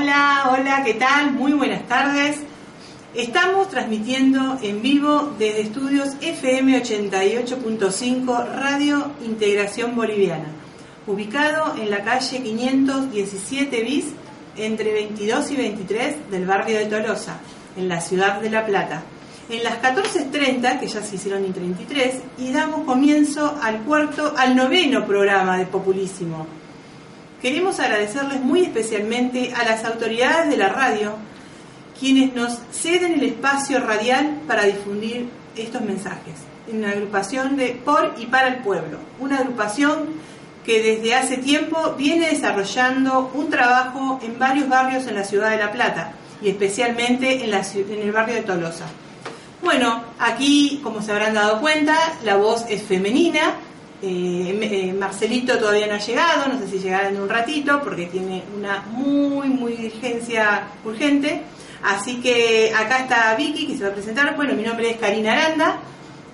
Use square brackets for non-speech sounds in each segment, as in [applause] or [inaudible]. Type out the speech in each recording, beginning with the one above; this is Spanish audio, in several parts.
Hola, hola, ¿qué tal? Muy buenas tardes. Estamos transmitiendo en vivo desde estudios FM 88.5 Radio Integración Boliviana, ubicado en la calle 517 bis entre 22 y 23 del barrio de Tolosa, en la ciudad de La Plata. En las 14.30, que ya se hicieron en 33, y damos comienzo al cuarto, al noveno programa de Populísimo, queremos agradecerles muy especialmente a las autoridades de la radio, quienes nos ceden el espacio radial para difundir estos mensajes. Una agrupación de por y para el pueblo, una agrupación que desde hace tiempo viene desarrollando un trabajo en varios barrios en la ciudad de La Plata y especialmente en, la, en el barrio de Tolosa. Bueno, aquí, como se habrán dado cuenta, la voz es femenina, eh, eh, Marcelito todavía no ha llegado, no sé si llegará en un ratito porque tiene una muy, muy diligencia urgente. Así que acá está Vicky que se va a presentar. Bueno, mi nombre es Karina Aranda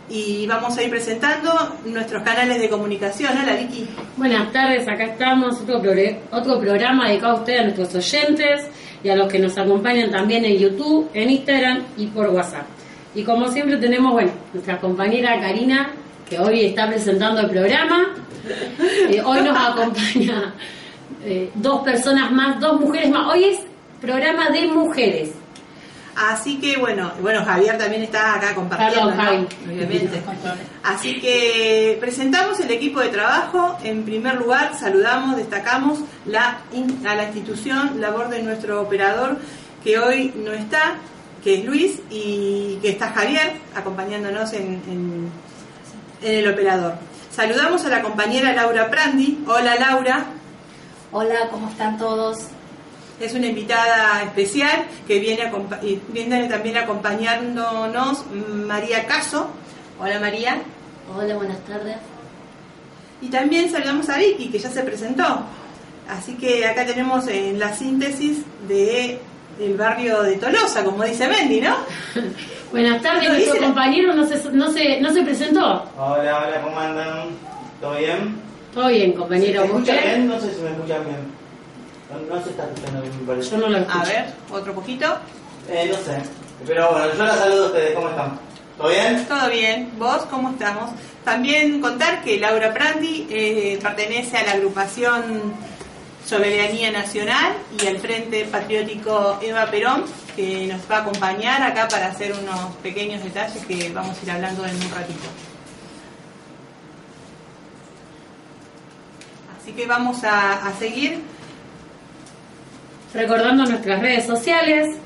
y vamos a ir presentando nuestros canales de comunicación. Hola Vicky. Buenas tardes, acá estamos, otro, otro programa dedicado a ustedes, a nuestros oyentes y a los que nos acompañan también en YouTube, en Instagram y por WhatsApp. Y como siempre tenemos, bueno, nuestra compañera Karina que hoy está presentando el programa. Eh, hoy nos acompaña eh, dos personas más, dos mujeres más. Hoy es programa de mujeres. Así que bueno, bueno Javier también está acá compartiendo, obviamente. Así que presentamos el equipo de trabajo. En primer lugar, saludamos, destacamos la, a la institución, labor de nuestro operador que hoy no está, que es Luis, y que está Javier acompañándonos en en el operador. Saludamos a la compañera Laura Prandi. Hola Laura. Hola, ¿cómo están todos? Es una invitada especial que viene, viene también acompañándonos María Caso. Hola María. Hola, buenas tardes. Y también saludamos a Vicky, que ya se presentó. Así que acá tenemos en la síntesis de el barrio de Tolosa, como dice Mendy, ¿no? [laughs] Buenas tardes, nuestro compañero no se, no, se, no se presentó. Hola, hola, ¿cómo andan? ¿Todo bien? Todo bien, compañero. ¿Me escuchan bien? No sé si me escuchan bien. No, se está escuchando bien, me parece. Yo no lo escucho. A ver, otro poquito. Eh, no sé. Pero bueno, yo la saludo a ustedes, ¿cómo están? ¿Todo bien? Todo bien. ¿Vos cómo estamos? También contar que Laura Prandi eh, pertenece a la agrupación Soberanía Nacional y al Frente Patriótico Eva Perón, que nos va a acompañar acá para hacer unos pequeños detalles que vamos a ir hablando en un ratito. Así que vamos a, seguir. Recordando nuestras redes sociales,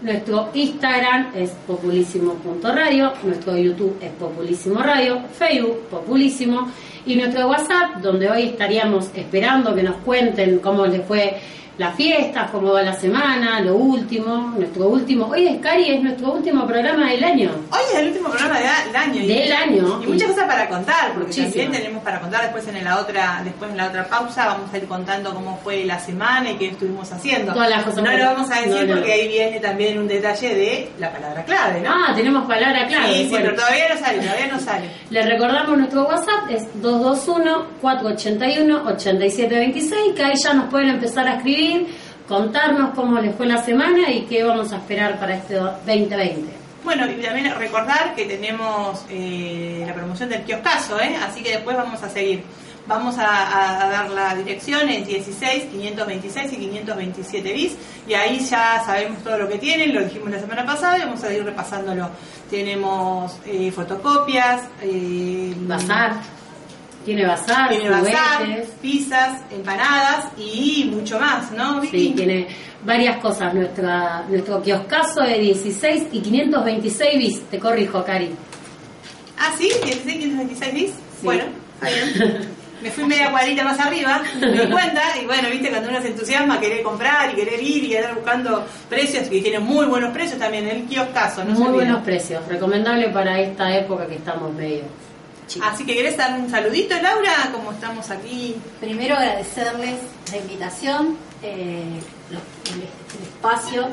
nuestro Instagram es populísimo.radio, nuestro YouTube es populísimo radio, Facebook populísimo y nuestro WhatsApp, donde hoy estaríamos esperando que nos cuenten cómo les fue las fiestas, cómo va la semana, lo último, nuestro último. Hoy es Cari, es nuestro último programa del año. Hoy es el último programa del año. Del año. Y muchas cosas para contar, porque también tenemos para contar después en la otra, después en la otra pausa vamos a ir contando cómo fue la semana y qué estuvimos haciendo. Todas las cosas. No lo vamos a decir porque ahí viene también un detalle de la palabra clave, ¿no? Ah, tenemos palabra clave. Sí, sí, pero todavía no sale, todavía no sale. [laughs] Les recordamos nuestro WhatsApp es 221 481 8726, que ahí ya nos pueden empezar a escribir contarnos cómo les fue la semana y qué vamos a esperar para este 2020. Bueno, y también recordar que tenemos eh, la promoción del kioscazo, ¿eh? así que después vamos a seguir. Vamos a, dar la dirección en 16, 526 y 527 bis y ahí ya sabemos todo lo que tienen, lo dijimos la semana pasada y vamos a ir repasándolo. Tenemos eh, fotocopias, eh, bazar tiene bazar, tiene bazar, pizzas, empanadas y mucho más, ¿no? Sí, tiene varias cosas. Nuestra, nuestro kioscazo de 16 y 526 bis. Te corrijo, Cari. Ah, sí, 16 y 526 bis. Bueno, [laughs] Me fui media cuadrita más arriba, me di cuenta, y bueno, viste, cuando uno se entusiasma, querer comprar y querer ir y andar buscando precios, que tienen muy buenos precios también, el kioscazo, no Muy buenos precios, recomendable para esta época que estamos medio. Así que querés dar un saludito, Laura, como estamos aquí. Primero agradecerles la invitación, eh, el, el espacio,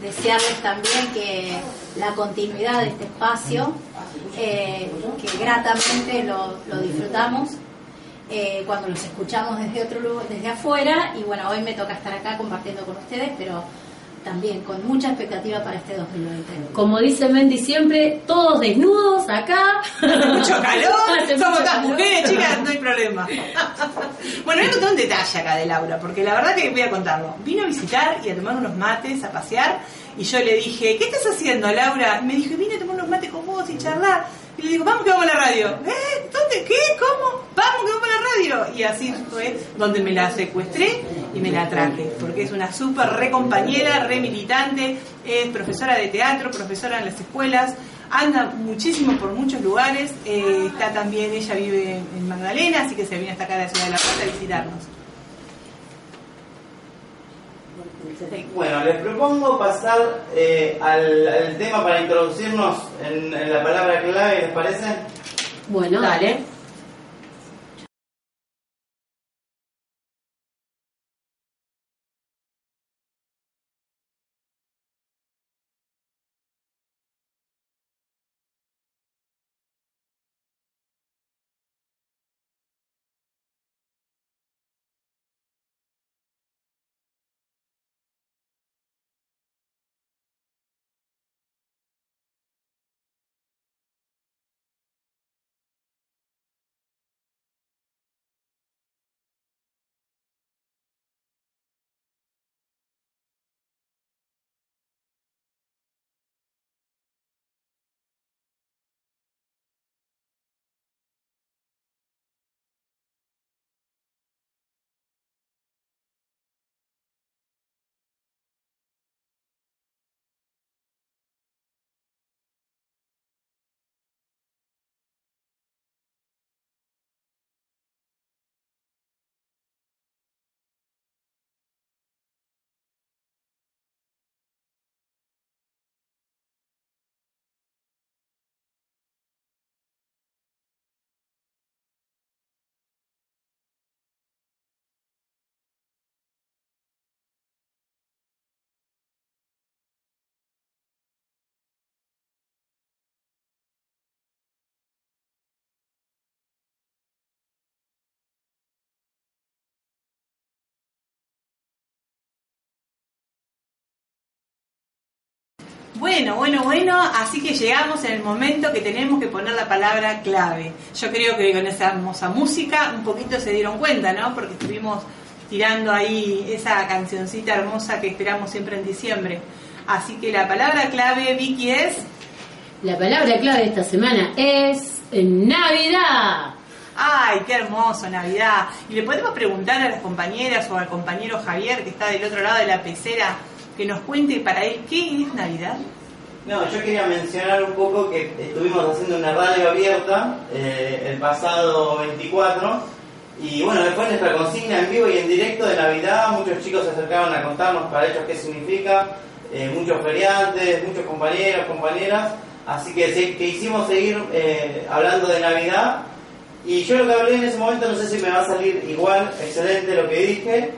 desearles también que la continuidad de este espacio, eh, que gratamente lo, lo disfrutamos eh, cuando los escuchamos desde otro lugar, desde afuera. Y bueno, hoy me toca estar acá compartiendo con ustedes, pero también con mucha expectativa para este 2020. Como dice Mendy siempre, todos desnudos acá. Mucho calor, [laughs] Hace somos mucho todas calor. mujeres, chicas, no hay problema. [laughs] bueno, voy a contar un detalle acá de Laura, porque la verdad que voy a contarlo. Vino a visitar y a tomar unos mates, a pasear, y yo le dije, ¿qué estás haciendo, Laura? Y me dijo, vine a tomar unos mates con vos y charlar. Y le digo, vamos que vamos a la radio. ¿Eh? ¿Dónde? ¿Qué? ¿Cómo? Vamos que vamos a la radio. Y así fue donde me la secuestré y me la traje, porque es una súper re compañera, re militante, es profesora de teatro, profesora en las escuelas, anda muchísimo por muchos lugares, eh, está también, ella vive en Magdalena, así que se viene hasta acá a la ciudad de La Plata a visitarnos. Bueno, les propongo pasar eh, al, al tema para introducirnos en, en la palabra clave, ¿les parece? Bueno, dale. Bueno, bueno, bueno, así que llegamos en el momento que tenemos que poner la palabra clave. Yo creo que con esa hermosa música un poquito se dieron cuenta, ¿no? Porque estuvimos tirando ahí esa cancioncita hermosa que esperamos siempre en diciembre. Así que la palabra clave, Vicky, es... La palabra clave de esta semana es Navidad. ¡Ay, qué hermoso, Navidad! Y le podemos preguntar a las compañeras o al compañero Javier, que está del otro lado de la pecera, que nos cuente para él qué es Navidad. No, yo quería mencionar un poco que estuvimos haciendo una radio abierta eh, el pasado 24 y bueno, después nuestra consigna en vivo y en directo de Navidad, muchos chicos se acercaron a contarnos para ellos qué significa, eh, muchos feriantes, muchos compañeros, compañeras, así que, que hicimos seguir eh, hablando de Navidad. Y yo lo que hablé en ese momento no sé si me va a salir igual, excelente lo que dije,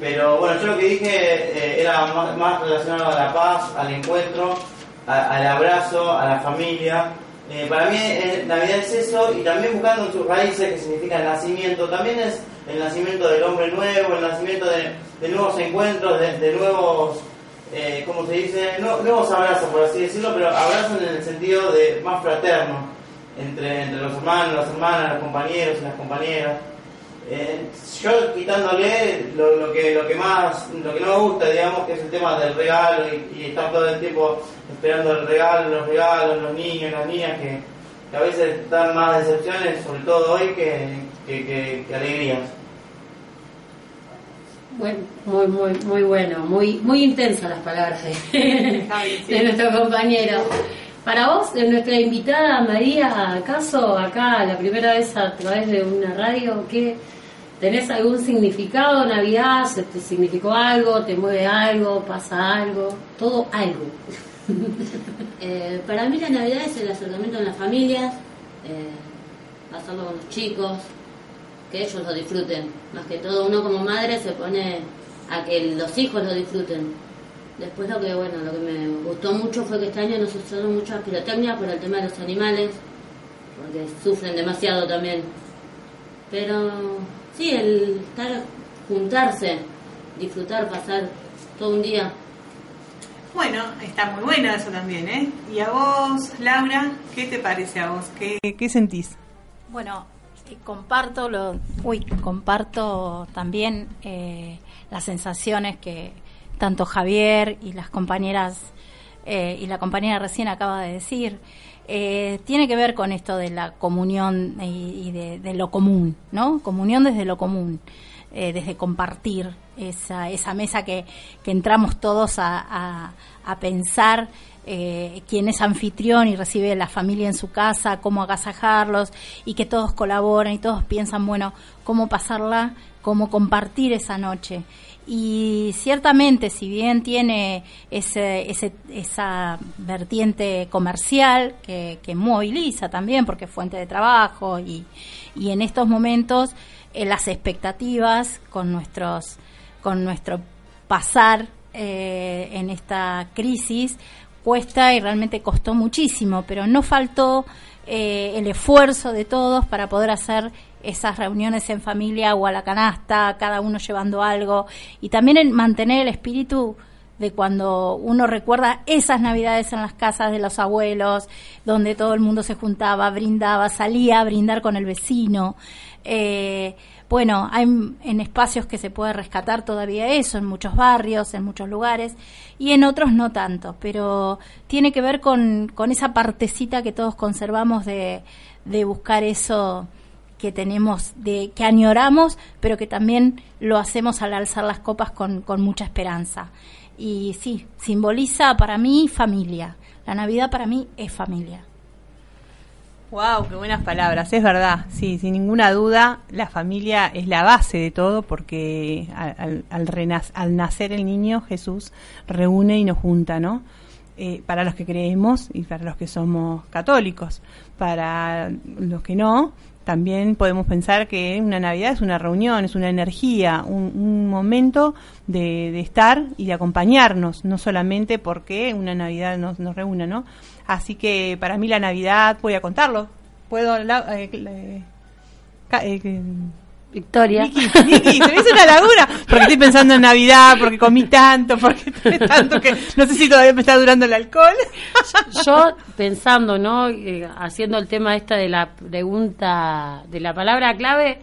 pero bueno, yo lo que dije eh, era más, relacionado a la paz, al encuentro, al abrazo, a la familia. Eh, para mí eh, Navidad es eso y también buscando en sus raíces que significa el nacimiento, también es el nacimiento del hombre nuevo, el nacimiento de, de nuevos encuentros, de, de nuevos, eh, ¿cómo se dice? No- nuevos abrazos, por así decirlo, pero abrazos en el sentido de más fraterno entre, entre los hermanos, las hermanas, los compañeros y las compañeras. Eh, yo quitándole lo, lo que lo que más lo que no me gusta digamos que es el tema del regalo y, y estar todo el tiempo esperando el regalo los regalos los niños las niñas que, que a veces dan más decepciones sobre todo hoy que, que, que- que alegrías Bueno, muy, muy, muy bueno, muy, muy intensas las palabras de, [laughs] de nuestro compañero. Para vos, nuestra invitada María, ¿acaso acá la primera vez a través de una radio, qué tenés algún significado Navidad? ¿Se te significó algo? ¿Te mueve algo? ¿Pasa algo? Todo algo. [laughs] Eh, para mí la Navidad es el acercamiento en las familias, eh, pasarlo con los chicos, que ellos lo disfruten. Más que todo uno como madre se pone a que los hijos lo disfruten. Después lo que bueno, lo que me gustó mucho fue que este año no se usaron muchas pirotecnia por el tema de los animales, porque sufren demasiado también. Pero sí, el estar juntarse, disfrutar, pasar todo un día bueno, está muy bueno eso también, ¿eh? Y a vos, Laura, ¿qué te parece a vos? ¿Qué, qué sentís? Bueno, eh, comparto lo, uy, comparto también eh, las sensaciones que tanto Javier y las compañeras eh, y la compañera recién acaba de decir. Tiene que ver con esto de la comunión y, de, lo común, ¿no? Comunión desde lo común, desde compartir esa, esa mesa que, entramos todos a, a pensar eh, quién es anfitrión y recibe la familia en su casa, cómo agasajarlos y que todos colaboran y todos piensan, bueno, cómo pasarla, cómo compartir esa noche. Y ciertamente, si bien tiene ese, esa vertiente comercial que, moviliza también, porque es fuente de trabajo, y, y en estos momentos eh, las expectativas con, nuestros, con nuestro pasar eh, en esta crisis cuesta y realmente costó muchísimo, pero no faltó eh, el esfuerzo de todos para poder hacer esas reuniones en familia o a la canasta, cada uno llevando algo, y también el mantener el espíritu de cuando uno recuerda esas navidades en las casas de los abuelos, donde todo el mundo se juntaba, brindaba, salía a brindar con el vecino. Eh, bueno, hay en espacios que se puede rescatar todavía eso, en muchos barrios, en muchos lugares, y en otros no tanto, pero tiene que ver con, con esa partecita que todos conservamos de, de buscar eso que tenemos, de, que añoramos, pero que también lo hacemos al alzar las copas con, con mucha esperanza. Y sí, simboliza para mí familia. La Navidad para mí es familia. Wow, qué buenas palabras, es verdad, sí, sin ninguna duda, la familia es la base de todo porque al, al, nacer el niño Jesús reúne y nos junta, ¿no? Eh, para los que creemos y para los que somos católicos, para los que no, también podemos pensar que una Navidad es una reunión, es una energía, un, momento de, estar y de acompañarnos, no solamente porque una Navidad nos, nos reúna, ¿no? Así que para mí la Navidad, voy a contarlo. Puedo. Eh, eh, eh, Victoria. Vicky, Vicky, una laguna. Porque estoy pensando en Navidad, porque comí tanto, porque tanto que no sé si todavía me está durando el alcohol. Yo pensando, ¿no? haciendo el tema esta de la pregunta, de la palabra clave,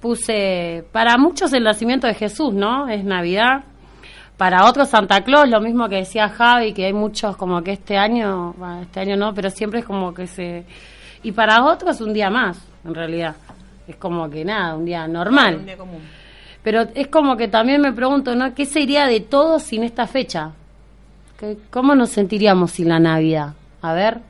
puse, para muchos el nacimiento de Jesús, ¿no? Es Navidad para otros Santa Claus, lo mismo que decía Javi, que hay muchos como que este año, este año no, pero siempre es como que se... Y para otros un día más, en realidad. Es como que nada, un día normal. un día común. Pero es como que también me pregunto, ¿no? ¿Qué sería de todos sin esta fecha? ¿Cómo nos sentiríamos sin la Navidad? A ver.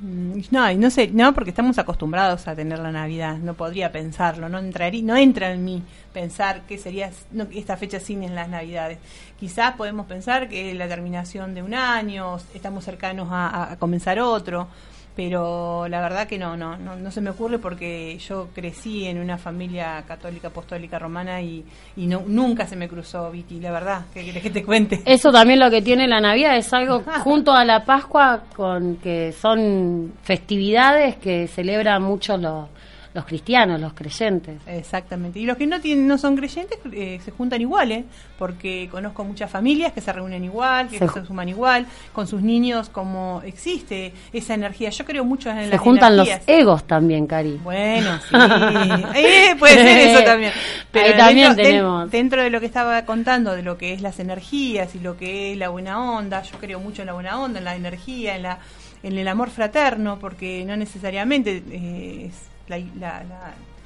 Mm, no, no sé, no, porque estamos acostumbrados a tener la Navidad. No podría pensarlo, no entraría, no entra en mí pensar qué sería esta fecha sin las Navidades. Quizás podemos pensar que la terminación de un año, estamos cercanos a comenzar otro, pero la verdad que no, no, no, se me ocurre porque yo crecí en una familia católica apostólica romana y, y no, nunca se me cruzó Vicky, la verdad, que quieres que te cuente. Eso también lo que tiene la Navidad es algo [laughs] junto a la Pascua con que son festividades que celebran mucho los los cristianos, los creyentes. Exactamente. Y los que no tienen, no son creyentes eh, se juntan iguales, ¿eh? porque conozco muchas familias que se reúnen igual, que se, suman igual, con sus niños, como existe esa energía. Yo creo mucho en se juntan los egos también, Cari. Bueno, [laughs] sí. Eh, puede ser eso también. Pero Ahí también tenemos. dentro de lo que estaba contando, de lo que es las energías y lo que es la buena onda, yo creo mucho en la buena onda, en la energía, en la en el amor fraterno, porque no necesariamente es la, la,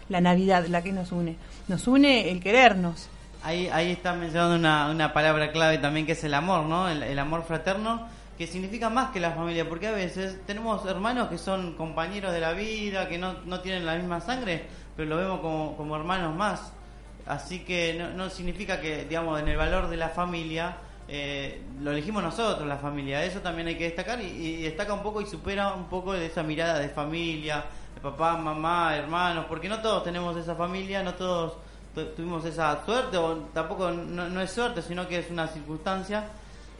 la, Navidad la que nos une. Nos une el querernos. Ahí, ahí está mencionando una, una palabra clave también que es el amor, ¿no? El, amor fraterno que significa más que la familia, porque a veces tenemos hermanos que son compañeros de la vida, que no, no tienen la misma sangre, pero lo vemos como, como hermanos más. Así que no, no significa que, digamos, en el valor de la familia eh, lo elegimos nosotros, la familia. Eso también hay que destacar y, y destaca un poco y supera un poco de esa mirada de familia, papá, mamá, hermanos, porque no todos tenemos esa familia, no todos tu- tuvimos esa suerte, o tampoco no, es suerte, sino que es una circunstancia.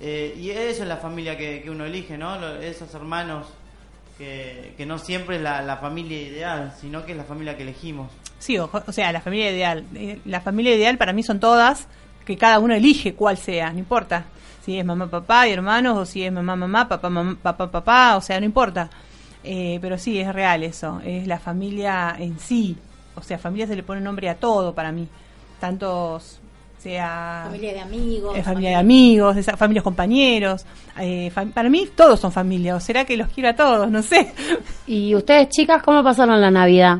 Eh, y eso es la familia que, que uno elige, ¿no? Esos hermanos que, que no siempre es la, la familia ideal, sino que es la familia que elegimos. Sí, o, o sea, la familia ideal. Eh, La familia ideal para mí son todas, que cada uno elige cuál sea, no importa. Si es mamá, papá y hermanos, o si es mamá, mamá, papá, mamá, papá, papá, o sea, no importa. Eh, pero sí, es real eso, es la familia en sí. O sea, familia se le pone nombre a todo para mí. Tantos, sea... Familia de amigos. eh, familia de amigos, esa- familias compañeros. eh, fam- para mí todos son familia, o será que los quiero a todos, no sé. [laughs] ¿Y ustedes, chicas, cómo pasaron la Navidad?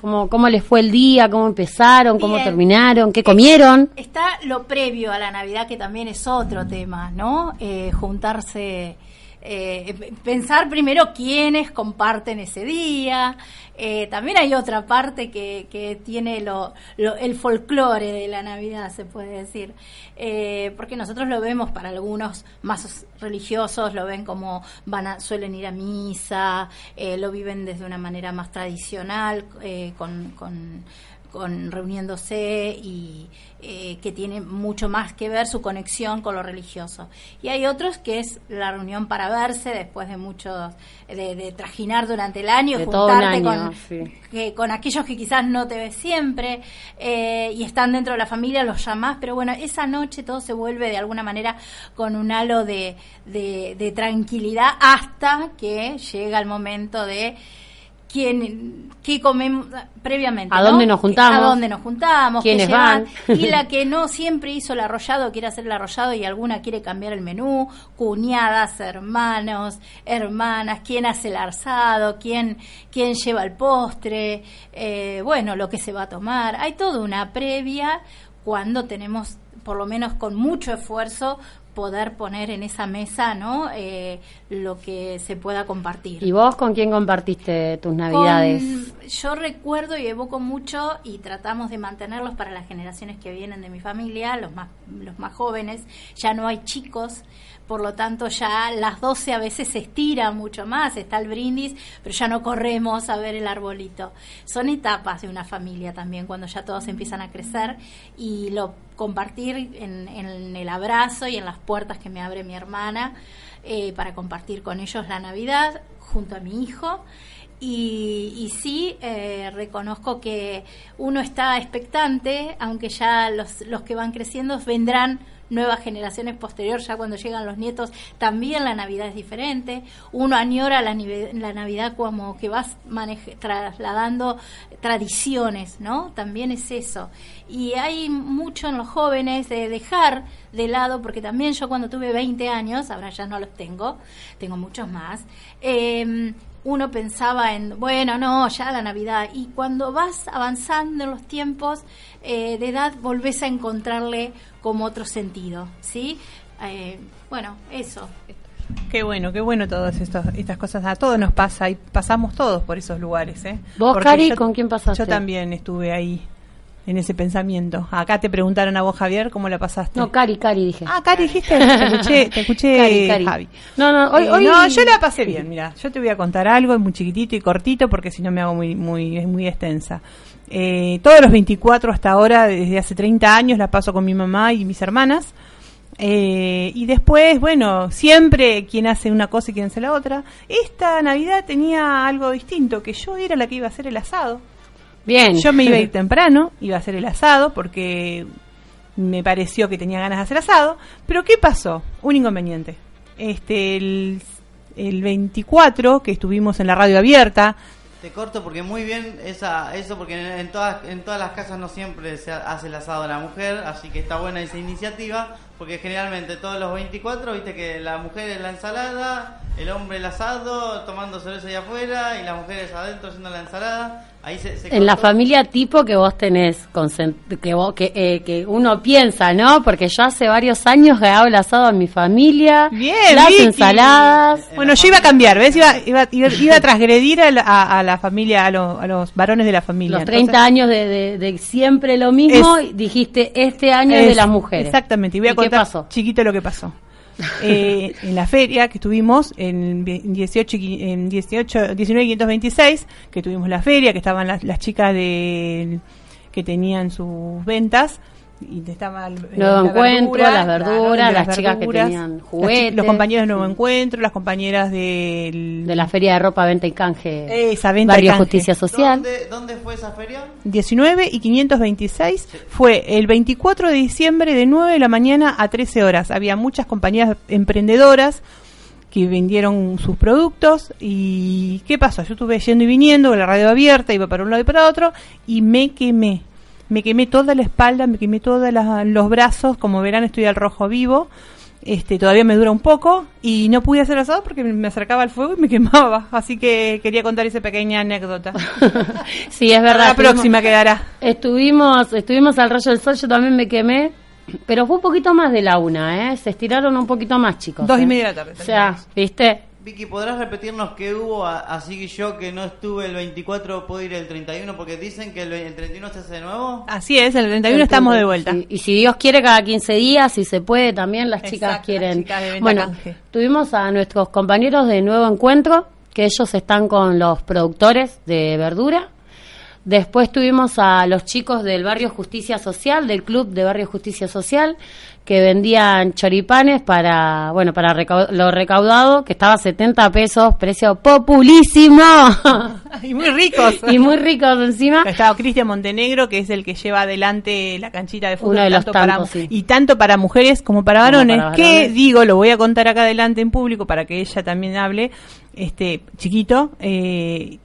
¿Cómo, cómo les fue el día? ¿Cómo empezaron? ¿Cómo Bien. terminaron? ¿Qué comieron? Está lo previo a la Navidad, que también es otro tema, ¿no? Eh, juntarse, eh, pensar primero quiénes comparten ese día. Eh, también hay otra parte que, que tiene lo, lo- el folclore de la Navidad, se puede decir. Eh, porque nosotros lo vemos para algunos más religiosos, lo ven como van a, suelen ir a misa, eh, lo viven desde una manera más tradicional, con con reuniéndose y eh, que tiene mucho más que ver su conexión con lo religioso. Y hay otros que es la reunión para verse después de muchos, de, de trajinar durante el año, De todo un juntarte año, con, sí. que, con aquellos que quizás no te ves siempre eh, y están dentro de la familia, los llamás, pero bueno, esa noche todo se vuelve de alguna manera con un halo de, de, de tranquilidad hasta que llega el momento de quién qué comemos previamente ¿A ¿no? dónde nos juntamos? a dónde nos juntamos ¿Quiénes van? y la [laughs] que no siempre hizo el arrollado quiere hacer el arrollado y alguna quiere cambiar el menú cuñadas hermanos hermanas quién hace el arzado quién quién lleva el postre eh, bueno lo que se va a tomar hay toda una previa cuando tenemos por lo menos con mucho esfuerzo poder poner en esa mesa no Eh, lo que se pueda compartir ¿Y vos con quién compartiste tus Navidades? con- yo recuerdo y evoco mucho y tratamos de mantenerlos para las generaciones que vienen de mi familia, los más, los más jóvenes. Ya no hay chicos, por lo tanto ya las 12 a veces se estira mucho más, está el brindis, pero ya no corremos a ver el arbolito. Son etapas de una familia también, cuando ya todos empiezan a crecer y lo compartir en, el abrazo y en las puertas que me abre mi hermana eh, para compartir con ellos la Navidad junto a mi hijo. Y, y sí, eh, reconozco que uno está expectante, aunque ya los, los que van creciendo vendrán nuevas generaciones posteriores, ya cuando llegan los nietos, también la Navidad es diferente. Uno añora la, Navidad como que vas trasladando tradiciones, ¿no? También es eso. Y hay mucho en los jóvenes de dejar de lado, porque también yo cuando tuve 20 años, ahora ya no los tengo, tengo muchos más, eh, uno pensaba en, bueno, no, ya la Navidad. Y cuando vas avanzando en los tiempos eh, de edad, volvés a encontrarle como otro sentido, ¿sí? Eh, bueno, eso. Qué bueno, qué bueno todas estos, estas cosas. A todos nos pasa y pasamos todos por esos lugares. ¿eh? ¿Vos, Porque Cari, yo- con quién pasaste? Yo también estuve ahí, en ese pensamiento. Acá te preguntaron a vos, Javier, ¿cómo la pasaste? No, Cari, Cari dije. Ah, Cari, dijiste. Te escuché, te escuché Cari, Cari. Javi. No, no, hoy, Eh, hoy- no, yo la pasé bien, mira. Yo te voy a contar algo, es muy chiquitito y cortito porque si no me hago muy, muy, es muy extensa. Eh, todos los 24 hasta ahora, desde hace 30 años, la paso con mi mamá y mis hermanas. Eh, y después, bueno, siempre quien hace una cosa y quien hace la otra. Esta Navidad tenía algo distinto, que yo era la que iba a hacer el asado. Bien. Yo me iba a ir [laughs] temprano, iba a hacer el asado porque me pareció que tenía ganas de hacer asado. Pero ¿qué pasó? Un inconveniente. Este, el, el 24 que estuvimos en la radio abierta, Te corto porque muy bien esa, eso, porque en, en todas, en todas las casas no siempre se ha- hace el asado a la mujer, así que está buena esa iniciativa, porque generalmente todos los 24, viste que la mujer es la ensalada, el hombre el asado, tomando cerveza allá afuera, y las mujeres adentro haciendo la ensalada. Ahí se, se En la familia tipo que vos tenés, que, vos, que, eh, que uno piensa, ¿no? Porque yo hace varios años que hago el asado en mi familia, Bien, las Vicky. ensaladas. Bueno, yo iba a cambiar, ¿ves? Iba, iba, iba, iba a transgredir a la, a- a la familia, a, lo- a los varones de la familia. Los 30 Entonces, años de, de- de siempre lo mismo, Es- y dijiste este año es de las mujeres. Exactamente, y voy a ¿Y qué pasó? chiquito lo que pasó. Eh, en la feria que tuvimos en vi- en 18, y qui- en 18 19 y 526, que tuvimos la feria, que estaban las, las chicas de que tenían sus ventas y estaba el- Nuevo la Encuentro, verdura, las verduras, las chicas que tenían juguetes. los compañeros de Nuevo Sí. Encuentro, las compañeras del, De la feria de ropa, venta y canje. Esa venta y Barrio canje. Justicia Social. ¿Dónde, ¿Dónde fue esa feria? 19 y 526 fue el 24 de diciembre de 9 de la mañana a 13 horas. Había muchas compañías emprendedoras que vendieron sus productos y ¿qué pasó? Yo estuve yendo y viniendo con la radio abierta, iba para un lado y para otro y me quemé. Me quemé toda la espalda, me quemé todos los brazos, como verán estoy al rojo vivo. Este, todavía me dura un poco y no pude hacer asado porque me acercaba al fuego y me [laughs] quemaba. Así que quería contar esa pequeña anécdota. [laughs] sí, es verdad. la próxima quedará. Estuvimos, estuvimos al rayo del sol, yo también me quemé, pero fue un poquito más de la una, ¿eh? Se estiraron un poquito más, chicos. Dos y ¿eh? media de la tarde. O sea, ¿viste? Vicky, ¿podrás repetirnos qué hubo? Así que yo que no estuve el 24 puedo ir el 31 porque dicen que el, ve- el 31 se hace de nuevo. Así es, el 31 estamos de vuelta. Sí, Y si Dios quiere, cada 15 días, si se puede, también las chicas Exacto, quieren. las chicas bueno, canje. tuvimos a nuestros compañeros de Nuevo Encuentro, que ellos están con los productores de verdura. Después tuvimos a los chicos del Barrio Justicia Social, del Club de Barrio Justicia Social, que vendían choripanes para, bueno, para recau- lo recaudado, que estaba a 70 pesos, precio populísimo. [laughs] Y muy ricos. y muy ricos encima. Estaba Cristian Montenegro, que es el que lleva adelante la canchita de fútbol. Uno de los tanto para tantos, sí. Y tanto para mujeres como para Como varones. para que varones. digo, lo voy a contar acá adelante en público para que ella también hable. Este, chiquito, eh,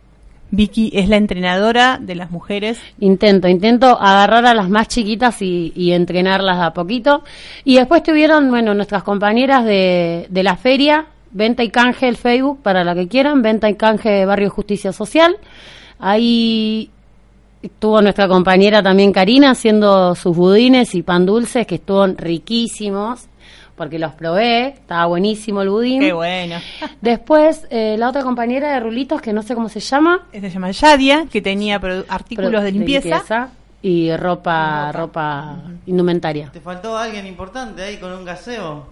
Vicky es la entrenadora de las mujeres. Intento, intento agarrar a las más chiquitas y, entrenarlas de a poquito. Y después tuvieron, bueno, nuestras compañeras de, de la feria, Venta y Canje el Facebook, para la que quieran, Venta y Canje Barrio Justicia Social. Ahí estuvo nuestra compañera también Karina haciendo sus budines y pan dulces, que estuvieron riquísimos, porque los probé, estaba buenísimo el budín. Qué bueno. [laughs] Después, eh, la otra compañera de Rulitos, que no sé cómo se llama, Se llama Yadia, que tenía artículos Pro- de limpieza. y ropa, ropa indumentaria. ¿Te faltó alguien importante ahí con un gaseo?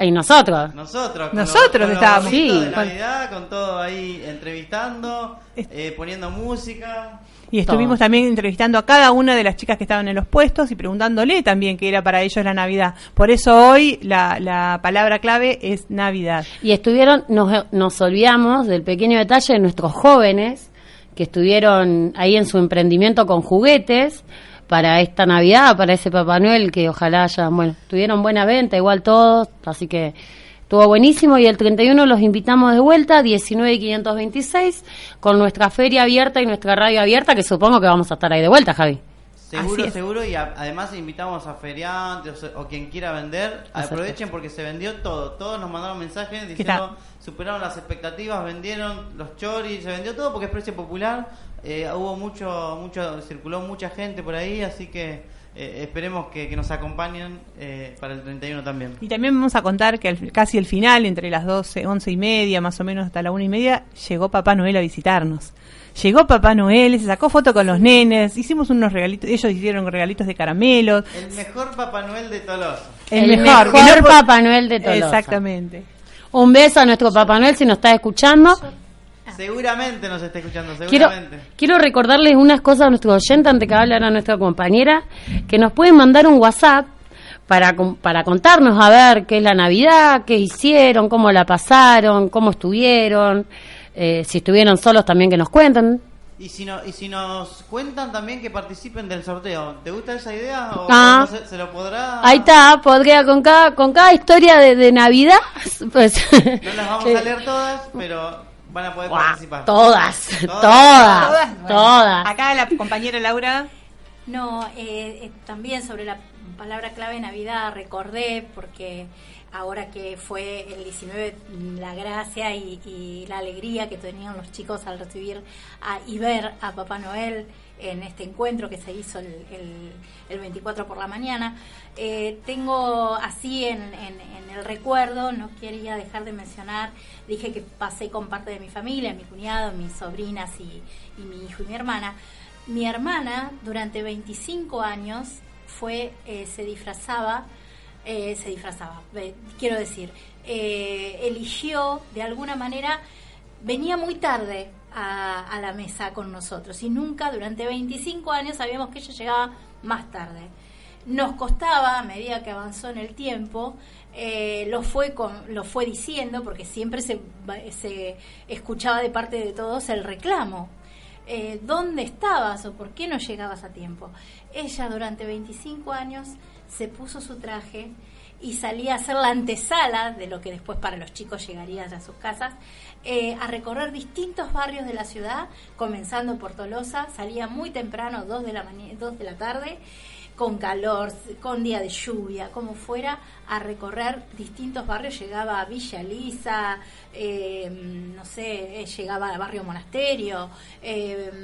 Y nosotros. Nosotros. con Nosotros los- con los estábamos. Sí. de Navidad, con todo ahí entrevistando, eh, poniendo música. Y estuvimos también entrevistando a cada una de las chicas que estaban en los puestos y preguntándole también qué era para ellos la Navidad. Por eso hoy la, la palabra clave es Navidad. Y estuvieron, nos, nos olvidamos del pequeño detalle de nuestros jóvenes que estuvieron ahí en su emprendimiento con juguetes para esta Navidad, para ese Papá Noel que ojalá haya, bueno, tuvieron buena venta, igual todos, así que estuvo buenísimo y el 31 los invitamos de vuelta, 19 y 526, con nuestra feria abierta y nuestra radio abierta, que supongo que vamos a estar ahí de vuelta, Javi. Seguro, seguro, y a- además invitamos a feriantes o, o quien quiera vender, aprovechen porque se vendió todo, todos nos mandaron mensajes diciendo superaron las expectativas, vendieron los choris, se vendió todo porque es precio popular, eh, hubo mucho, mucho, circuló mucha gente por ahí, así que eh, esperemos que, que nos acompañen eh, para el 31 también. Y también vamos a contar que al- casi al final, entre las 12, 11 y media, más o menos hasta la una y media, llegó Papá Noel a visitarnos. Llegó Papá Noel, se sacó foto con los nenes, hicimos unos regalitos, ellos hicieron regalitos de caramelos. El mejor Papá Noel de Tolosa. El mejor no Papá Noel de Tolosa. Exactamente. Un beso a nuestro Papá Noel si nos está escuchando. Seguramente nos está escuchando, Quiero, seguramente. quiero recordarles unas cosas a nuestros oyentes antes que hable ahora nuestra compañera, que nos pueden mandar un WhatsApp para, para contarnos a ver qué es la Navidad, qué hicieron, cómo la pasaron, cómo estuvieron, eh, si estuvieron solos también que nos cuenten. Y si, no, y si nos cuentan también que participen del sorteo, ¿te gusta esa idea? ¿O Ah. no se, se lo podrá? Ahí está, podría con cada, con cada historia de, de Navidad, [laughs] pues... No las vamos a leer todas, pero van a poder participar. [laughs] todas, Todas. todas, todas. Acá la compañera Laura. No, eh, eh, también sobre la palabra clave Navidad recordé porque ahora que fue el 19, la gracia y, la alegría que tenían los chicos al recibir y ver a Papá Noel en este encuentro que se hizo el, 24 por la mañana. Eh, tengo así en, el recuerdo, no quería dejar de mencionar, dije que pasé con parte de mi familia, mi cuñado, mis sobrinas y, mi hijo y mi hermana. Mi hermana durante 25 años fue, eh, se disfrazaba, eh, se disfrazaba, quiero decir, eligió de alguna manera, venía muy tarde a, la mesa con nosotros y nunca durante 25 años sabíamos que ella llegaba más tarde. Nos costaba, a medida que avanzó en el tiempo, eh, lo, fue con, lo fue diciendo, porque siempre se, se escuchaba de parte de todos el reclamo. Eh, ¿Dónde estabas o por qué no llegabas a tiempo? Ella durante 25 años se puso su traje y salía a hacer la antesala de lo que después para los chicos llegaría a sus casas, eh, a recorrer distintos barrios de la ciudad, comenzando por Tolosa, salía muy temprano, dos de la, dos de la tarde, con calor, con día de lluvia, como fuera, a recorrer distintos barrios, llegaba a Villa Lisa, eh, no sé, eh, llegaba al barrio Monasterio,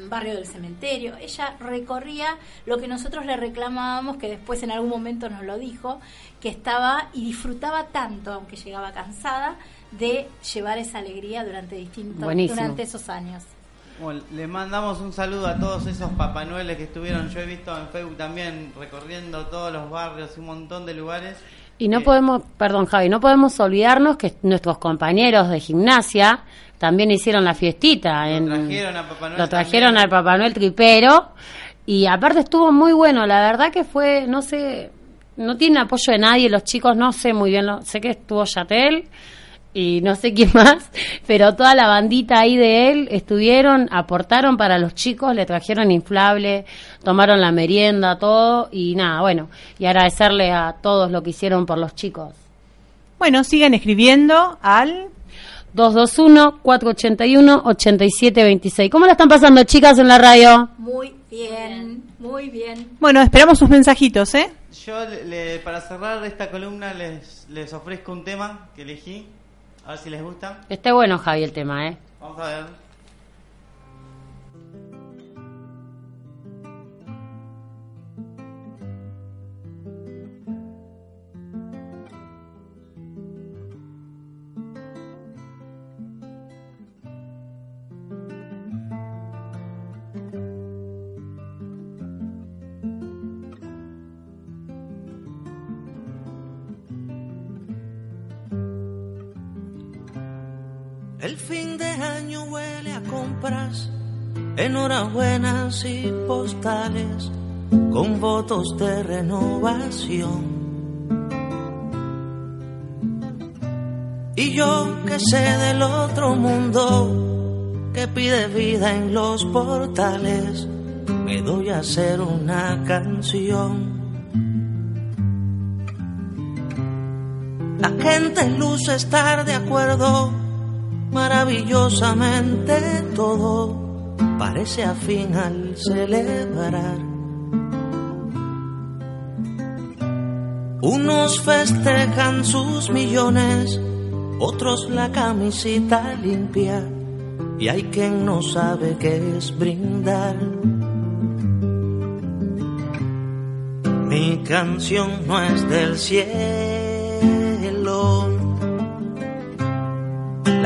barrio del Cementerio, ella recorría lo que nosotros le reclamábamos, que después en algún momento nos lo dijo, que estaba y disfrutaba tanto, aunque llegaba cansada, de llevar esa alegría durante distintos durante esos años. Bueno, le mandamos un saludo a todos esos Papá que estuvieron, yo he visto en Facebook también recorriendo todos los barrios y un montón de lugares. Y no podemos, perdón Javi, no podemos olvidarnos que nuestros compañeros de gimnasia también hicieron la fiestita. Lo trajeron a Papá Noel. Lo trajeron al Papá Noel tripero. Y aparte estuvo muy bueno, la verdad que fue, no sé, no tiene apoyo de nadie, los chicos no sé muy bien, sé que estuvo Yatel, y no sé quién [laughs] más, pero toda la bandita ahí de él estuvieron, aportaron para los chicos, le trajeron inflable, tomaron la merienda, todo, y nada, bueno, y agradecerle a todos lo que hicieron por los chicos. Bueno, sigan escribiendo al 221-481-8726. ¿Cómo la están pasando, chicas, en la radio? Muy bien, muy bien. Bueno, esperamos sus mensajitos, ¿eh? Yo, para cerrar esta columna, les, les ofrezco un tema que elegí a ver si les gusta. Está bueno, Javi, el tema, ¿eh? Vamos a ver. Año huele a compras, enhorabuenas y postales con votos de renovación. Y yo que sé del otro mundo que pide vida en los portales, me doy a hacer una canción. La gente luce estar de acuerdo maravillosamente todo parece afín al celebrar. Unos festejan sus millones, otros la camisita limpia, y hay quien no sabe qué es brindar. Mi canción no es del cielo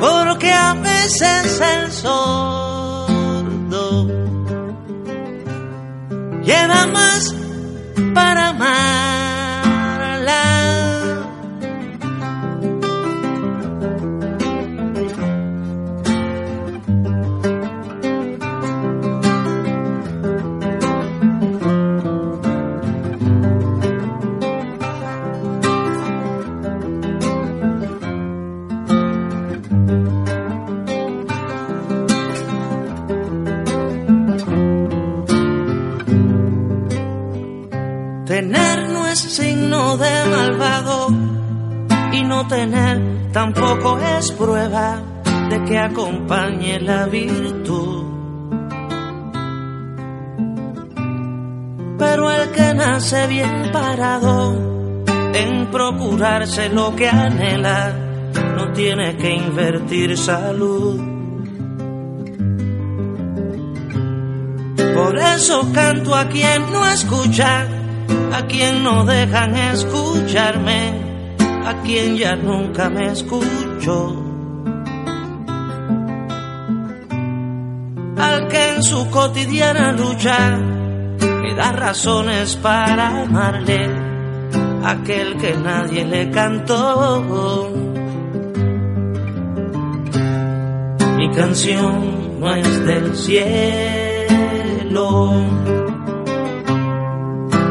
Porque a veces el sordo lleva más para más. Tampoco es prueba de que acompañe la virtud. Pero el que nace bien parado en procurarse lo que anhela, no tiene que invertir salud. Por eso canto a quien no escucha, a quien no dejan escucharme, a quien ya nunca me escucho. Al que en su cotidiana lucha me da razones para amarle, aquel que nadie le cantó. Mi canción no es del cielo,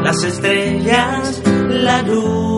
las estrellas, la luna,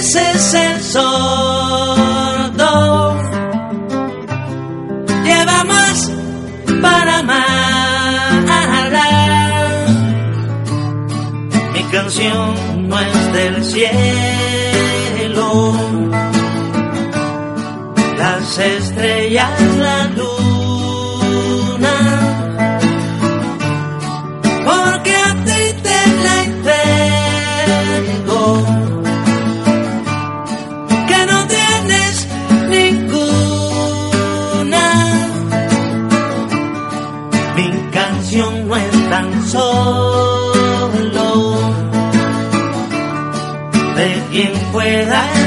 Veces el sordo lleva más para amarla. Mi canción no es del cielo, las estrellas, la solo de quien pueda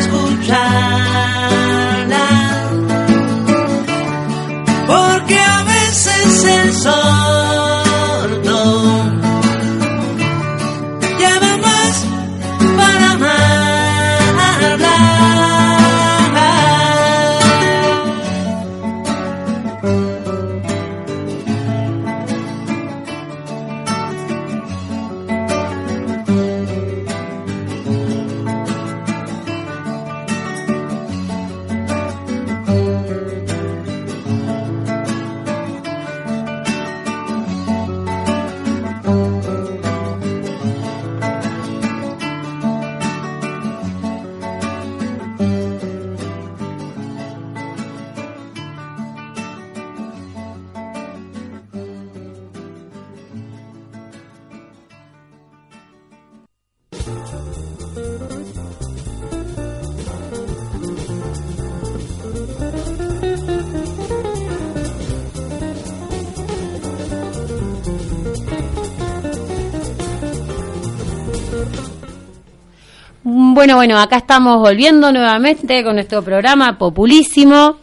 Bueno, bueno, acá estamos volviendo nuevamente con nuestro programa populísimo.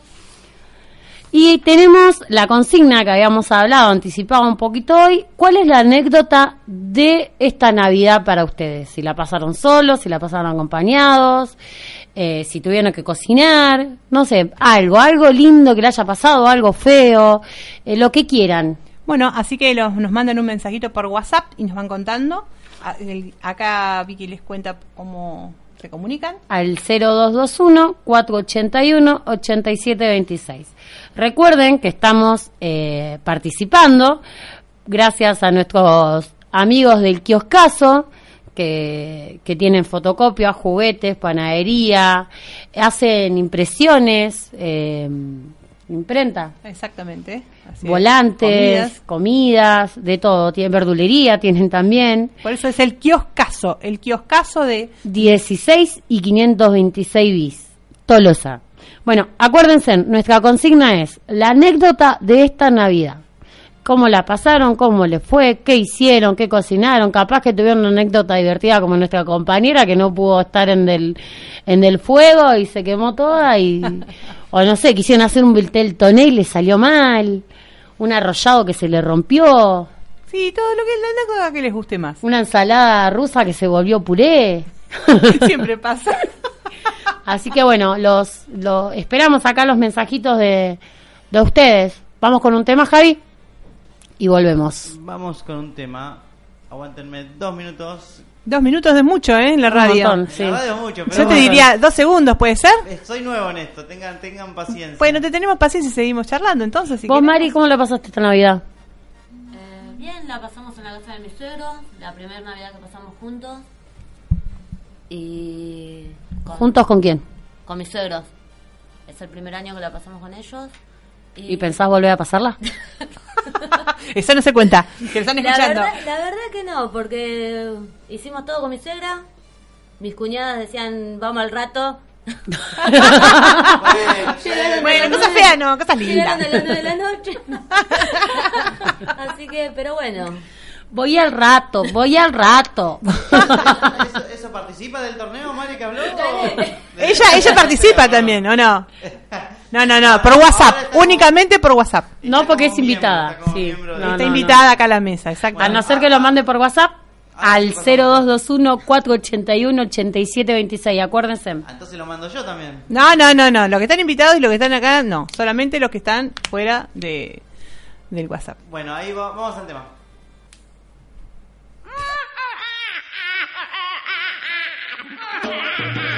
Y tenemos la consigna que habíamos hablado, anticipado un poquito hoy. ¿Cuál es la anécdota de esta Navidad para ustedes? Si la pasaron solos, si la pasaron acompañados, eh, si tuvieron que cocinar, no sé, algo, algo lindo que le haya pasado, algo feo, eh, lo que quieran. Bueno, así que los- nos mandan un mensajito por WhatsApp y nos van contando. Acá Vicky les cuenta cómo se comunican. al 0221-481-8726. Recuerden que estamos eh, participando gracias a nuestros amigos del kioscazo que, que tienen fotocopias, juguetes, panadería, hacen impresiones, eh, imprenta, Exactamente. así volantes, Comidas. comidas, de todo. Tienen verdulería, [laughs] tienen también. Por eso es el kioscazo, el kioscazo de 16 y 526 bis. Tolosa. Bueno, acuérdense, nuestra consigna es la anécdota de esta Navidad. ¿Cómo la pasaron? ¿Cómo les fue? ¿Qué hicieron? ¿Qué cocinaron? Capaz que tuvieron una anécdota divertida como nuestra compañera que no pudo estar en el, en el fuego y se quemó toda y... [laughs] o no sé, quisieron hacer un viltel toné y le salió mal. Un arrollado que se le rompió. Sí, todo lo que la, la cosa que les guste más. Una ensalada rusa que se volvió puré. [laughs] Siempre pasa. [laughs] Así que bueno, los, los esperamos acá los mensajitos de, de ustedes. Vamos con un tema, Javi, y volvemos. Vamos con un tema. Aguántenme dos minutos. Dos minutos de mucho, ¿eh? En la Un radio. montón, sí. La radio mucho, pero Yo te diría dos segundos, ¿puede ser? Soy nuevo en esto, tengan, tengan paciencia. Bueno, te tenemos paciencia y seguimos charlando, entonces. si Vos. Mari, ¿cómo la pasaste esta Navidad? Eh, bien, la pasamos en la casa de mis suegros, la primera Navidad que pasamos juntos. Y. Con, ¿Juntos con quién? Con mis suegros. Es el primer año que la pasamos con ellos. ¿Y pensás volver a pasarla? [laughs] [laughs] Eso no se cuenta. Que lo están La escuchando. verdad, la verdad que no, porque hicimos todo con mi suegra. Mis cuñadas decían, vamos al rato. [laughs] Bueno, las cosas feas no, cosas lindas. Llegaron a las 9 de la noche. [laughs] Así que, pero bueno. Voy al rato, voy al rato. ¿Eso, eso participa del torneo, Mari, que habló? Ella, ella participa también, ¿o no? No, no, no, por WhatsApp, únicamente por WhatsApp. No, porque es invitada. Sí. No, Está no, invitada acá a la mesa, exacto. A no ser que lo mande por WhatsApp Ah, al sí, por favor. 0221-481-8726. Acuérdense. Ah, Entonces lo mando yo también. No, no, no, no. Los que están invitados y los que están acá, no. Solamente los que están fuera de del WhatsApp. Bueno, ahí va- vamos al tema. [laughs]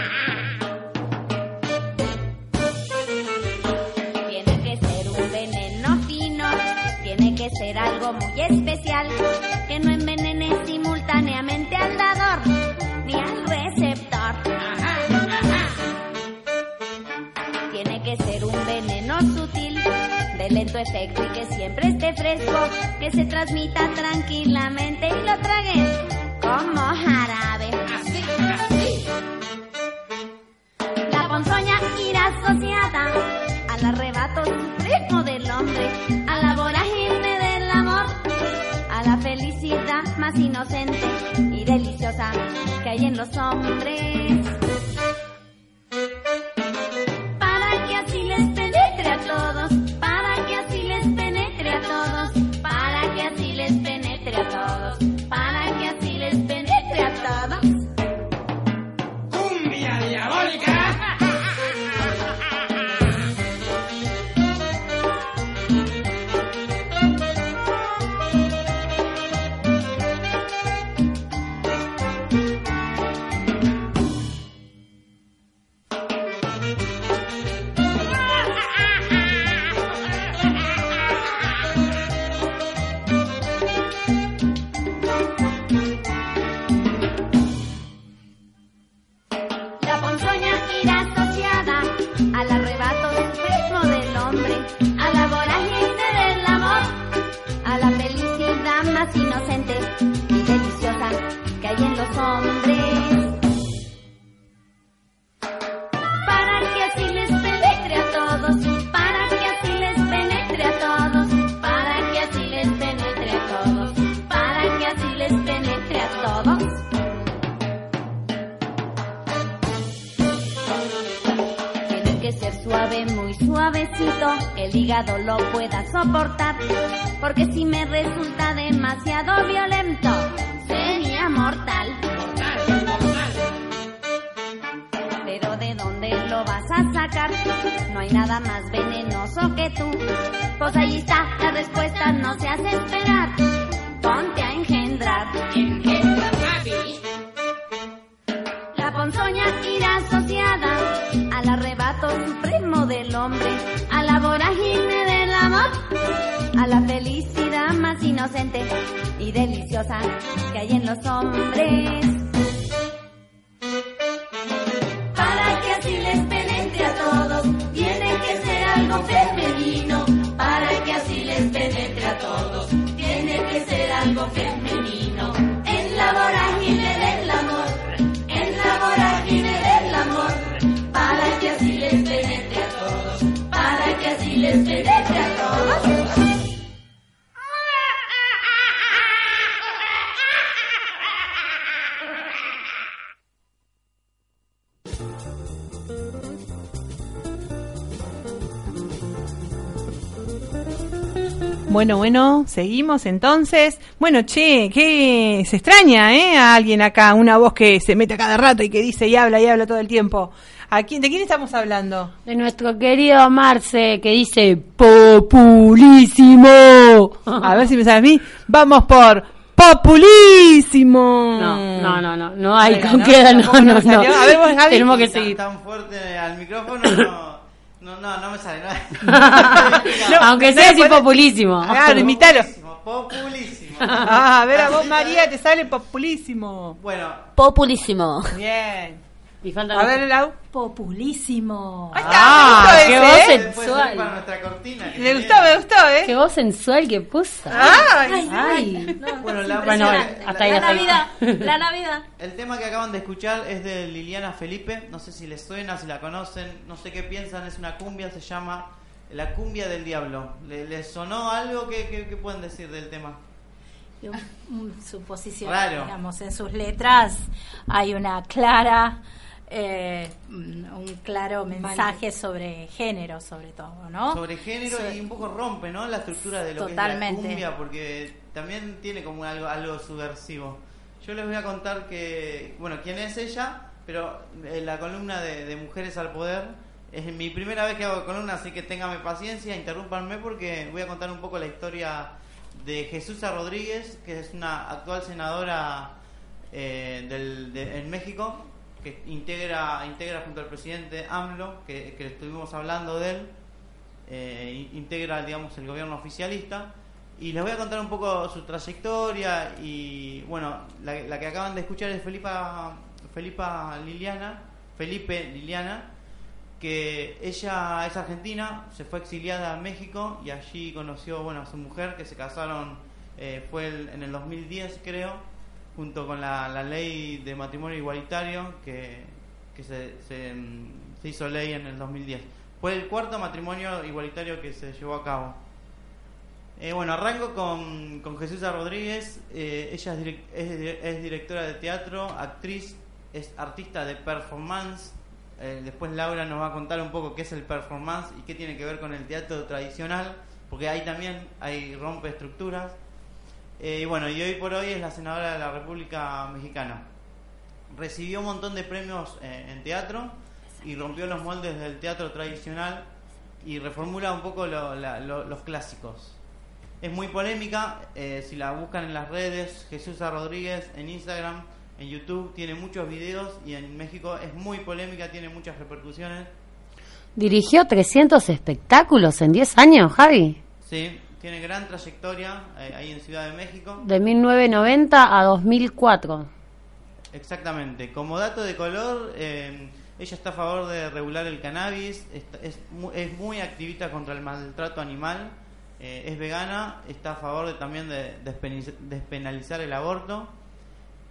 lento efecto y que siempre esté fresco, que se transmita tranquilamente y lo traguen como jarabe. Así, así. La ponzoña irá asociada al arrebato supremo del hombre, a la vorágine del amor, a la felicidad más inocente y deliciosa que hay en los hombres. Los hombres. Para que así les penetre a todos, para que así les penetre a todos, para que así les penetre a todos, para que así les penetre a todos. Tiene que ser suave, muy suavecito, que el hígado lo pueda soportar. Porque si me resulta demasiado violento, mortal. Pero ¿de dónde lo vas a sacar? No hay nada más venenoso que tú. Pues ahí está, la respuesta no se hace esperar. Ponte a engendrar. La ponzoña irá asociada al arrebato supremo del hombre, a la vorágine a la felicidad más inocente y deliciosa que hay en los hombres. Para que así les penetre a todos, tiene que ser algo femenino. Para que así les penetre a todos, Bueno, bueno, seguimos entonces. Bueno, che, que se extraña, ¿eh? A alguien acá, una voz que se mete a cada rato y que dice y habla y habla todo el tiempo. ¿A quién, ¿De quién estamos hablando? De nuestro querido Marce, que dice populísimo. A ver si me sale a mí. Vamos por populísimo. No, no, no, no, no hay con ¿no? qué, no, ¿Tampoco no, no no. A ver, vos. Tenemos que Tan- seguir. Tan fuerte al micrófono, no, no, no, no me sale. No. [laughs] Aunque no sea le así populísimo. Claro, imitalo. Populísimo, populísimo. Ah, a ver, a vos, María, te sale populísimo. Bueno, Populísimo. Bien. Y falta A ver, Lau. Populísimo. Ahí está, Ah, qué voz ¿eh? Sensual. para nuestra cortina. que Me tiene- gustó, me gustó, Qué ¿eh? voz sensual que puso. Ay, Ay. Bueno, la, Bueno, bueno, la- hasta ahí, La hasta ahí. Navidad, [laughs] la Navidad. El tema que acaban de escuchar es de Liliana Felipe, no sé si les suena, si la conocen, no sé qué piensan, es una cumbia, se llama La cumbia del diablo. ¿Le- ¿Les sonó algo? ¿Qué, qué, qué pueden decir del tema? Y un- un- su posición, Claro. digamos, en sus letras hay una clara, eh, un un claro mensaje sobre género, sobre todo, ¿no? Sobre género y un poco rompe, ¿no? La estructura de lo Totalmente. que es la cumbia, porque también tiene como algo, algo subversivo. Yo les voy a contar que, bueno, quién es ella, pero eh, la columna de, de Mujeres al Poder es mi primera vez que hago columna, así que ténganme paciencia, interrúmpanme porque voy a contar un poco la historia de Jesús Rodríguez, que es una actual senadora eh, del, de- en México, que integra, integra junto al presidente AMLO, que, que estuvimos hablando de él, eh, in- integra, digamos, el gobierno oficialista. Y les voy a contar un poco su trayectoria y, bueno, la, la que acaban de escuchar es Felipa, Felipa Liliana, Felipe Liliana, que ella es argentina, se fue exiliada a México y allí conoció, bueno, a su mujer, que se casaron, eh, fue el- en el 2010 creo, junto con la, la ley de matrimonio igualitario que, que se, se, hizo ley en el 2010. Fue el cuarto matrimonio igualitario que se llevó a cabo. Eh, bueno, arranco con, con Jesús Rodríguez. Eh, ella es directora de teatro, actriz, es artista de performance. Eh, después Laura nos va a contar un poco qué es el performance y qué tiene que ver con el teatro tradicional, porque ahí también hay rompe estructuras. Eh, y bueno, y hoy por hoy es la senadora de la República Mexicana. Recibió un montón de premios eh, en teatro y rompió los moldes del teatro tradicional y reformula un poco lo- la- lo- los clásicos. Es muy polémica, eh, si la buscan en las redes, Jesús. Rodríguez en Instagram, en YouTube, tiene muchos videos y en México es muy polémica, tiene muchas repercusiones. Dirigió 300 espectáculos en 10 años, Javi. Sí, tiene gran trayectoria eh, ahí en Ciudad de México. De 1990 a 2004. Exactamente. Como dato de color, eh, ella está a favor de regular el cannabis, está- es, es muy activista contra el maltrato animal, eh, es vegana, está a favor de, también de despenalizar el aborto.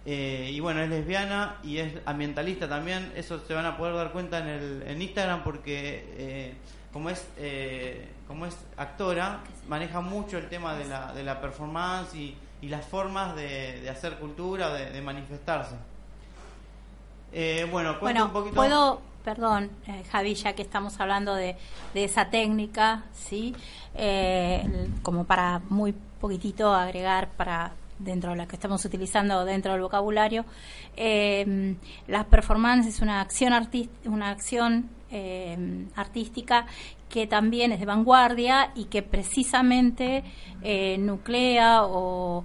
eh, y bueno, es lesbiana y es ambientalista también. Eso se van a poder dar cuenta en, el, en Instagram porque eh, como es eh, como es actora, maneja mucho el tema de la, de la performance y, y las formas de, de hacer cultura, de, de manifestarse. Eh, bueno, Bueno, un poquito. puedo, perdón, eh, Javi, ya que estamos hablando de, de esa técnica, ¿sí? Eh, como para muy poquitito agregar para dentro de la que estamos utilizando dentro del vocabulario, eh, la performance es una acción artis- una acción eh, artística que también es de vanguardia y que precisamente eh, nuclea o,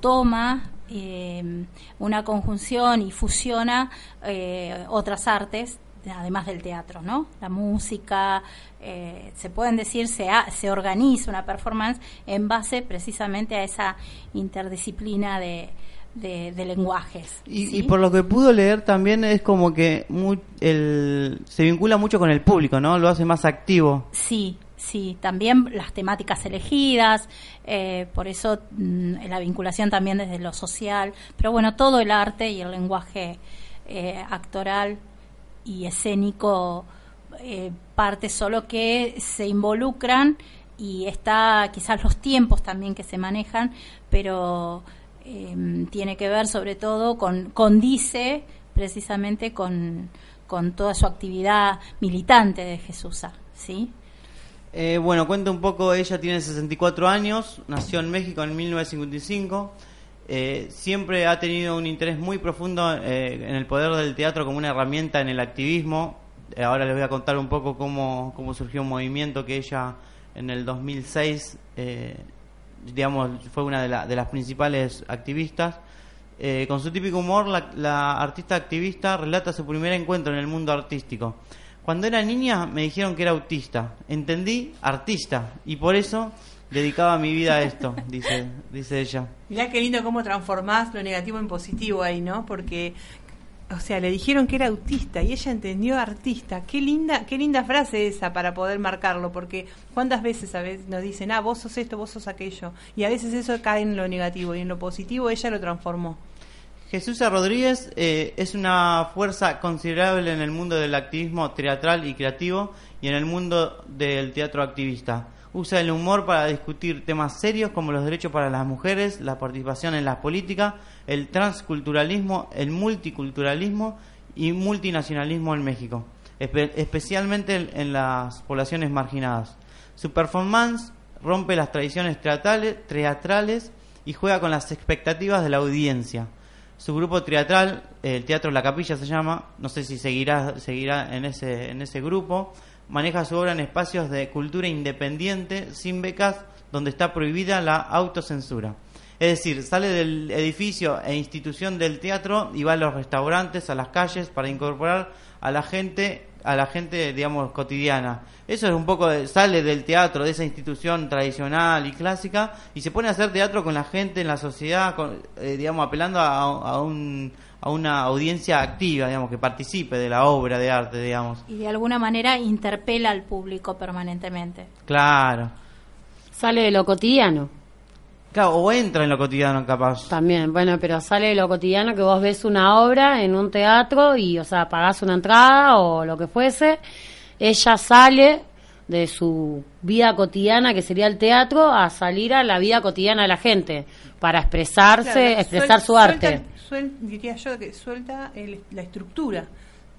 toma eh, una conjunción y fusiona eh, otras artes además del teatro, ¿no? La música, eh, se pueden decir, se, ha- se organiza una performance en base precisamente a esa interdisciplina de, de- de lenguajes. Y, ¿sí? y por lo que pudo leer también es como que muy, el, se vincula mucho con el público, ¿no? Lo hace más activo. Sí, sí, también las temáticas elegidas, eh, por eso mm, la vinculación también desde lo social, pero bueno, todo el arte y el lenguaje eh, actoral y escénico eh, parte solo que se involucran y está quizás los tiempos también que se manejan, pero eh, tiene que ver sobre todo con, condice precisamente con, con toda su actividad militante de Jesús, ¿sí? Eh, bueno, cuenta un poco, ella tiene 64 años, nació en México en 1955, eh, siempre ha tenido un interés muy profundo eh, en el poder del teatro como una herramienta en el activismo. Ahora les voy a contar un poco cómo, cómo surgió un movimiento que ella en el 2006, eh, digamos, fue una de, la- de las principales activistas. Eh, con su típico humor, la, la artista activista relata su primer encuentro en el mundo artístico. Cuando era niña me dijeron que era autista. Entendí artista y por eso dedicaba mi vida a esto, [laughs] dice, dice ella. Mirá qué lindo cómo transformás lo negativo en positivo ahí, ¿no? Porque, o sea, le dijeron que era autista y ella entendió artista. Qué linda, qué linda frase esa para poder marcarlo, porque cuántas veces a veces nos dicen, ah, vos sos esto, vos sos aquello. Y a veces eso cae en lo negativo y en lo positivo ella lo transformó. Jesús Rodríguez eh, es una fuerza considerable en el mundo del activismo teatral y creativo y en el mundo del teatro activista. Usa el humor para discutir temas serios como los derechos para las mujeres, la participación en la política, el transculturalismo, el multiculturalismo y multinacionalismo en México, espe- especialmente en- en las poblaciones marginadas. Su performance rompe las tradiciones teatrales, teatrales y juega con las expectativas de la audiencia. Su grupo teatral, el Teatro La Capilla se llama, no sé si seguirá, seguirá en, ese, en ese grupo, maneja su obra en espacios de cultura independiente, sin becas, donde está prohibida la autocensura. Es decir, sale del edificio e institución del teatro y va a los restaurantes, a las calles, para incorporar a la gente, a la gente, digamos, cotidiana. Eso es un poco, de- sale del teatro, de esa institución tradicional y clásica, y se pone a hacer teatro con la gente, en la sociedad, con, eh, digamos, apelando a, a un, a una audiencia activa, digamos, que participe de la obra de arte, digamos. Y de alguna manera interpela al público permanentemente. Claro. Sale de lo cotidiano. Claro, o entra en lo cotidiano, capaz. También, bueno, pero sale de lo cotidiano que vos ves una obra en un teatro y, o sea, pagás una entrada o lo que fuese. Ella sale de su vida cotidiana, que sería el teatro, a salir a la vida cotidiana de la gente, para expresarse, Claro, expresar suel- su arte. Suel- diría yo que suelta el- la estructura.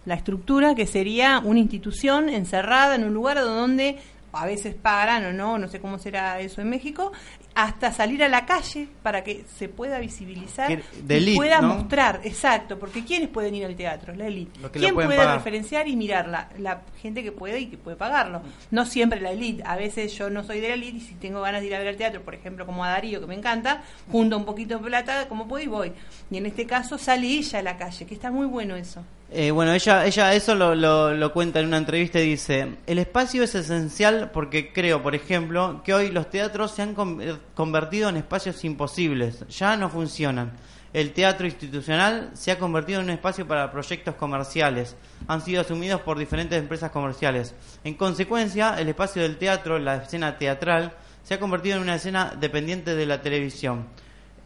La estructura que sería una institución encerrada en un lugar donde a veces paran o no, no sé cómo será eso en México, hasta salir a la calle para que se pueda visibilizar de y elite, pueda ¿no? mostrar, exacto, porque ¿quiénes pueden ir al teatro? La élite. ¿Quién puede pagar. referenciar y mirarla? La gente que puede y que puede pagarlo. No siempre la élite. A veces yo no soy de la élite y si tengo ganas de ir a ver al teatro, por ejemplo, como a Darío, que me encanta, junto un poquito de plata, como puedo y voy. Y en este caso sale ella a la calle, que está muy bueno eso. Eh, bueno, ella, ella eso lo, lo, lo cuenta en una entrevista y dice, el espacio es esencial porque creo, por ejemplo, que hoy los teatros se han con- eh, convertido en espacios imposibles, ya no funcionan. El teatro institucional se ha convertido en un espacio para proyectos comerciales, han sido asumidos por diferentes empresas comerciales. En consecuencia, el espacio del teatro, la escena teatral, se ha convertido en una escena dependiente de la televisión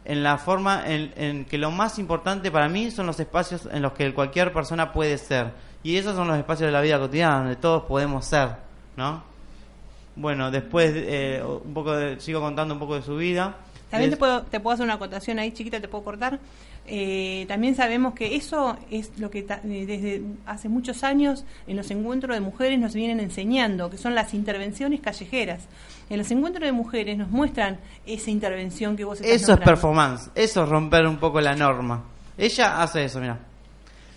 en la forma en, que lo más importante para mí son los espacios en los que cualquier persona puede ser. Y esos son los espacios de la vida cotidiana donde todos podemos ser, ¿no? Bueno, después eh, un poco de- sigo contando un poco de su vida. También te puedo, te puedo hacer una acotación ahí, chiquita, te puedo cortar. Eh, también sabemos que eso es lo que ta- eh, desde hace muchos años en los encuentros de mujeres nos vienen enseñando, que son las intervenciones callejeras. En los encuentros de mujeres nos muestran esa intervención que vos estás Eso es performance, eso es romper un poco la norma. Ella hace eso, mira.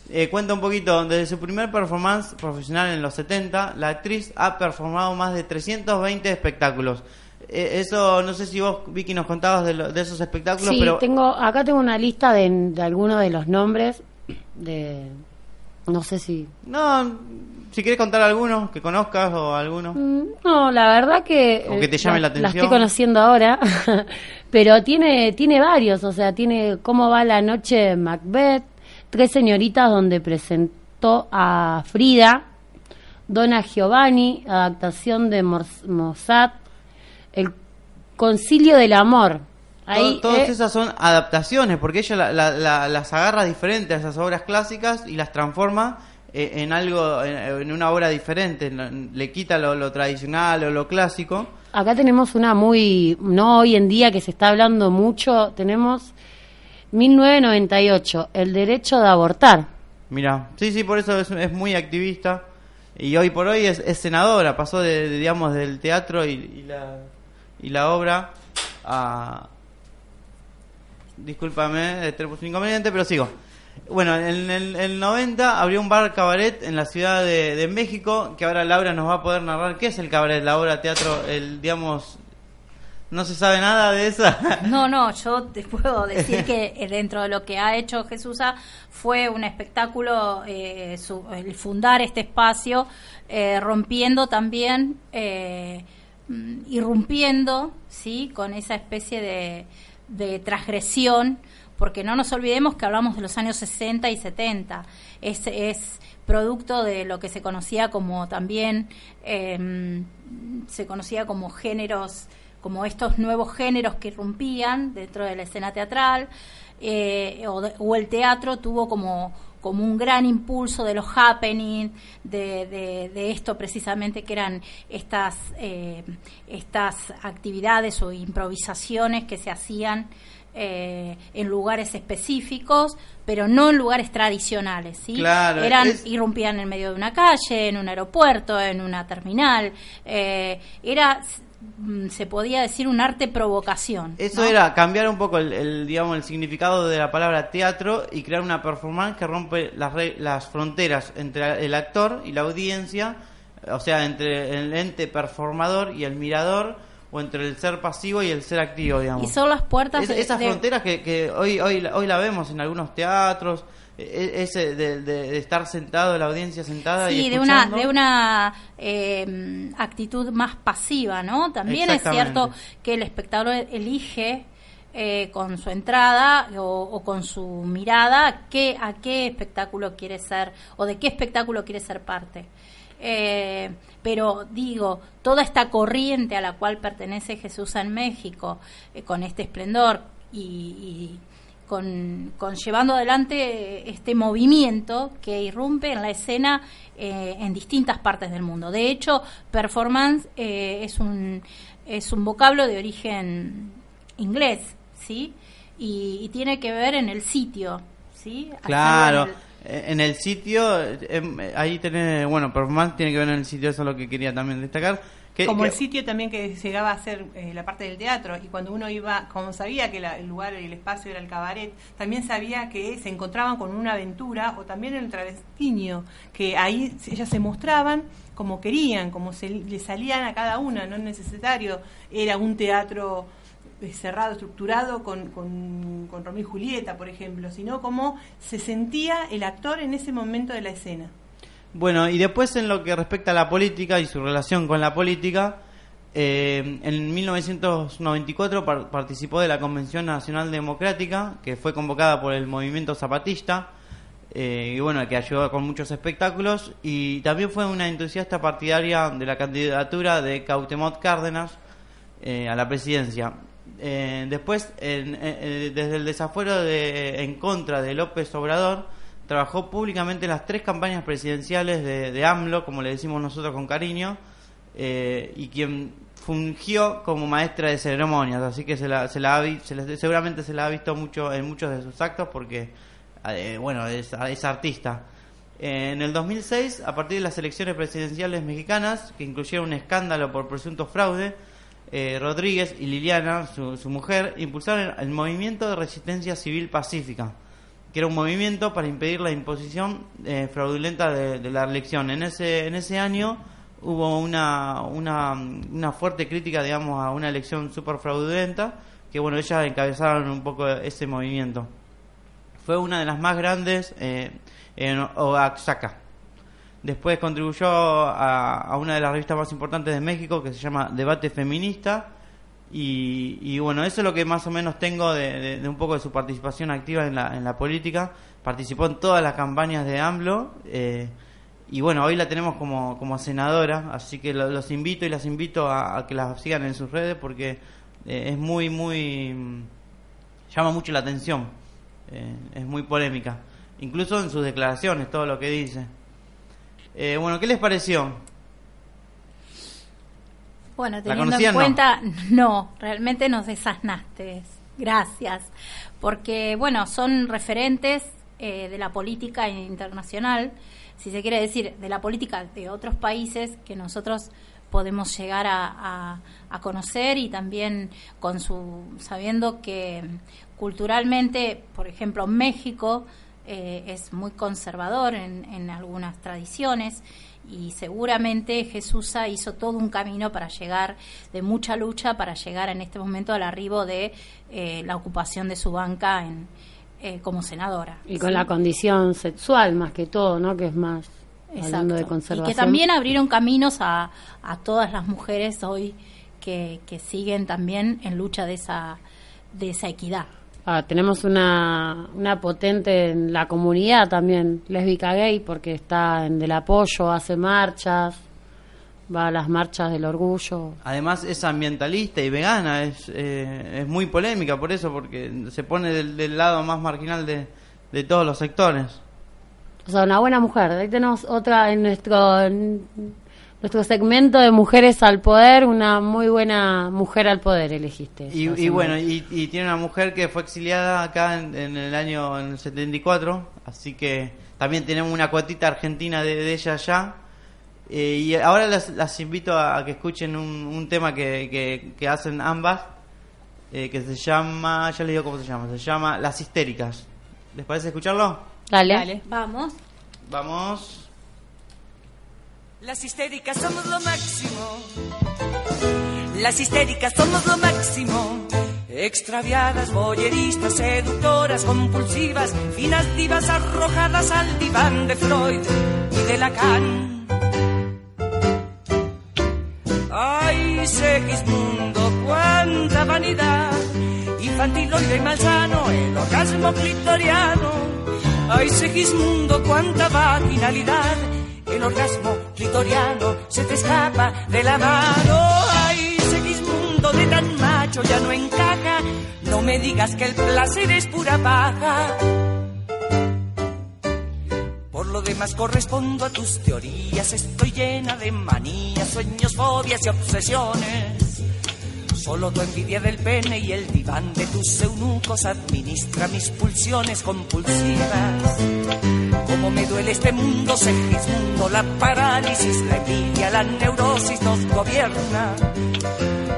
Eh, cuenta un poquito, desde su primer performance profesional en los 70, la actriz ha performado más de 320 espectáculos. Eh, eso, no sé si vos, Vicky, nos contabas de, lo- de esos espectáculos, Sí, pero tengo, acá tengo una lista de, de algunos de los nombres de, no sé si no, si querés contar algunos que conozcas o alguno. Mm, No, la verdad que... O que te eh, llame la La atención. estoy conociendo ahora, [laughs] pero tiene, tiene varios, o sea, tiene cómo va la noche Macbeth, Tres señoritas donde presentó a Frida, Dona Giovanni, adaptación de Mor- Mozart, El Concilio del Amor. Ahí, todas eh, esas son adaptaciones, porque ella la- la- la- las agarra diferente a esas obras clásicas y las transforma eh, en algo, en, en una obra diferente. Le quita lo, lo tradicional o lo clásico. Acá tenemos una muy, no hoy en día que se está hablando mucho, tenemos 1998, el derecho de abortar. Mira, sí, sí, por eso es, muy activista. y hoy por hoy es, senadora, pasó de, digamos del teatro y, la y la obra a discúlpame, tenemos un inconveniente, pero sigo. Bueno, en el, el 90 abrió un bar cabaret en la ciudad de, de, México, que ahora Laura nos va a poder narrar qué es el cabaret, la obra teatro, el digamos no se sabe nada de eso. [laughs] No, no, yo te puedo decir que eh, dentro de lo que ha hecho Jesús fue un espectáculo eh, su, el fundar este espacio, eh, rompiendo también, eh, mm, irrumpiendo, ¿sí? Con esa especie de, de transgresión porque no nos olvidemos que hablamos de los años 60 y 70. Es, es producto de lo que se conocía como también, eh, se conocía como géneros, como estos nuevos géneros que irrumpían dentro de la escena teatral, eh, o, de, o, el teatro tuvo como como un gran impulso de los happening, de, de, de esto precisamente que eran estas, eh, estas actividades o improvisaciones que se hacían eh, en lugares específicos, pero no en lugares tradicionales, ¿sí? Claro, Eran, es... irrumpían en medio de una calle, en un aeropuerto, en una terminal. Eh, era se podía decir un arte provocación. Eso ¿no? era cambiar un poco el, el, digamos el significado de la palabra teatro y crear una performance que rompe las, las fronteras entre el actor y la audiencia, o sea, entre el ente performador y el mirador o entre el ser pasivo y el ser activo, digamos. Y son las puertas es, esas de... fronteras que, que, hoy, hoy, hoy la vemos en algunos teatros, ese de, de, de estar sentado, la audiencia sentada sí, y de una, de una eh, actitud más pasiva, ¿no? También es cierto que el espectador elige eh, con su entrada o, o, con su mirada qué, a qué espectáculo quiere ser o de qué espectáculo quiere ser parte. Eh, pero digo, toda esta corriente a la cual pertenece Jesús en México, eh, con este esplendor y, y con, con, llevando adelante este movimiento que irrumpe en la escena eh, en distintas partes del mundo. De hecho, performance eh, es, un, es un vocablo de origen inglés, ¿sí? Y, y tiene que ver en el sitio, ¿sí? Claro en el sitio, eh, ahí tenés, bueno, performance tiene que ver en el sitio, eso es lo que quería también destacar. Como el sitio también que llegaba a ser eh, la parte del teatro, y cuando uno iba, como sabía que la, el lugar, el espacio era el cabaret, también sabía que se encontraban con una aventura, o también el travestiño, que ahí ellas se mostraban como querían, como se le salían a cada una, no es necesario, era un teatro cerrado, estructurado con, con, con, Romeo y Julieta, por ejemplo, sino cómo se sentía el actor en ese momento de la escena. Bueno, y después en lo que respecta a la política y su relación con la política, eh, en 1994 par participó de la Convención Nacional Democrática, que fue convocada por el movimiento zapatista, eh, y bueno, que ayudó con muchos espectáculos, y también fue una entusiasta partidaria de la candidatura de Cautemot Cárdenas eh, a la presidencia. Eh, después, en, eh, desde el desafuero de, en contra de López Obrador, trabajó públicamente en las tres campañas presidenciales de, de AMLO, como le decimos nosotros con cariño, eh, y quien fungió como maestra de ceremonias, así que se la, se la, se seguramente se la ha visto mucho en muchos de sus actos porque, eh, bueno, es, es artista. En el 2006, a partir de las elecciones presidenciales mexicanas, que incluyeron un escándalo por presunto fraude, eh, Rodríguez y Liliana, su, su, mujer, impulsaron el movimiento de resistencia civil pacífica, que era un movimiento para impedir la imposición eh, fraudulenta de, de, la elección. En ese, en ese año hubo una, una, una fuerte crítica, digamos, a una elección súper fraudulenta, que bueno, ellas encabezaron un poco ese movimiento. Fue una de las más grandes eh, en Oaxaca. Después contribuyó a, a, una de las revistas más importantes de México que se llama Debate Feminista. Y, y bueno, eso es lo que más o menos tengo de, un poco de su participación activa en la, en la política. Participó en todas las campañas de AMLO. Eh, y bueno, hoy la tenemos como, como senadora. Así que lo, los invito y las invito a, que las sigan en sus redes porque eh, es muy, muy. llama mucho la atención. Eh, es muy polémica. Incluso en sus declaraciones, todo lo que dice. Eh, bueno, ¿qué les pareció? Bueno, teniendo en cuenta, no? [laughs] no, realmente nos desasnaste. Gracias. Porque, bueno, son referentes eh, de la política internacional, si se quiere decir, de la política de otros países que nosotros podemos llegar a, a- a conocer y también con su sabiendo que culturalmente, por ejemplo, México eh, es muy conservador en, en algunas tradiciones y seguramente Jesús hizo todo un camino para llegar, de mucha lucha, para llegar en este momento al arribo de eh, la ocupación de su banca en, eh, como senadora. Y con ¿sí? la condición sexual más que todo, ¿no? Que es más hablando de Exacto. conservación. Y que también abrieron caminos a, a todas las mujeres hoy que, que siguen también en lucha de esa, de esa equidad. Ah, tenemos una, una potente en la comunidad también, lésbica gay, porque está en del apoyo, hace marchas, va a las marchas del orgullo. Además es ambientalista y vegana, es, eh, es muy polémica por eso, porque se pone del, del lado más marginal de, de todos los sectores. O sea, una buena mujer. Ahí tenemos otra en nuestro, nuestro segmento de mujeres al poder, una muy buena mujer al poder elegiste. Y, y bueno, y, y tiene una mujer que fue exiliada acá en, en el año en el 74, así que también tenemos una cuotita argentina de, de ella allá. Eh, y ahora las, las invito a, a que escuchen un, un tema que, que, que hacen ambas, eh, que se llama, ya les digo cómo se llama, se llama Las Histéricas. ¿Les parece escucharlo? Dale. Vamos. Vamos. Las histéricas somos lo máximo. Las histéricas somos lo máximo. Extraviadas, boyeristas, seductoras, compulsivas, finas divas arrojadas al diván de Freud y de Lacan. Ay, Segismundo, cuánta vanidad. Infantiloide y malsano, el orgasmo clitoriano. Ay, Segismundo, cuánta vaginalidad. El orgasmo clitoriano se te escapa de la mano. Ay, Segismundo, de tan macho ya no encaja. No me digas que el placer es pura paja. Por lo demás correspondo a tus teorías, estoy llena de manías, sueños, fobias y obsesiones. Solo tu envidia del pene y el diván de tus eunucos administra mis pulsiones compulsivas. Me duele este mundo, Segismundo, la parálisis, la envidia, la neurosis nos gobierna.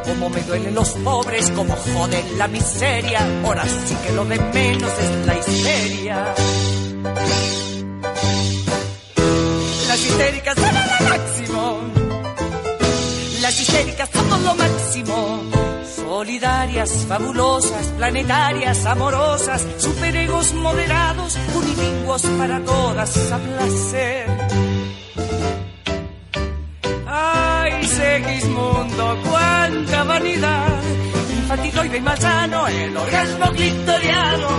Como me duelen los pobres, como joden la miseria, ahora sí que lo de menos es la histeria. Las histéricas Solidarias, fabulosas, planetarias, amorosas, superegos moderados, unilingüos para todas a placer. Ay, Segismundo, cuánta vanidad. Infantiloide y malsano, el orgasmo clitoriano.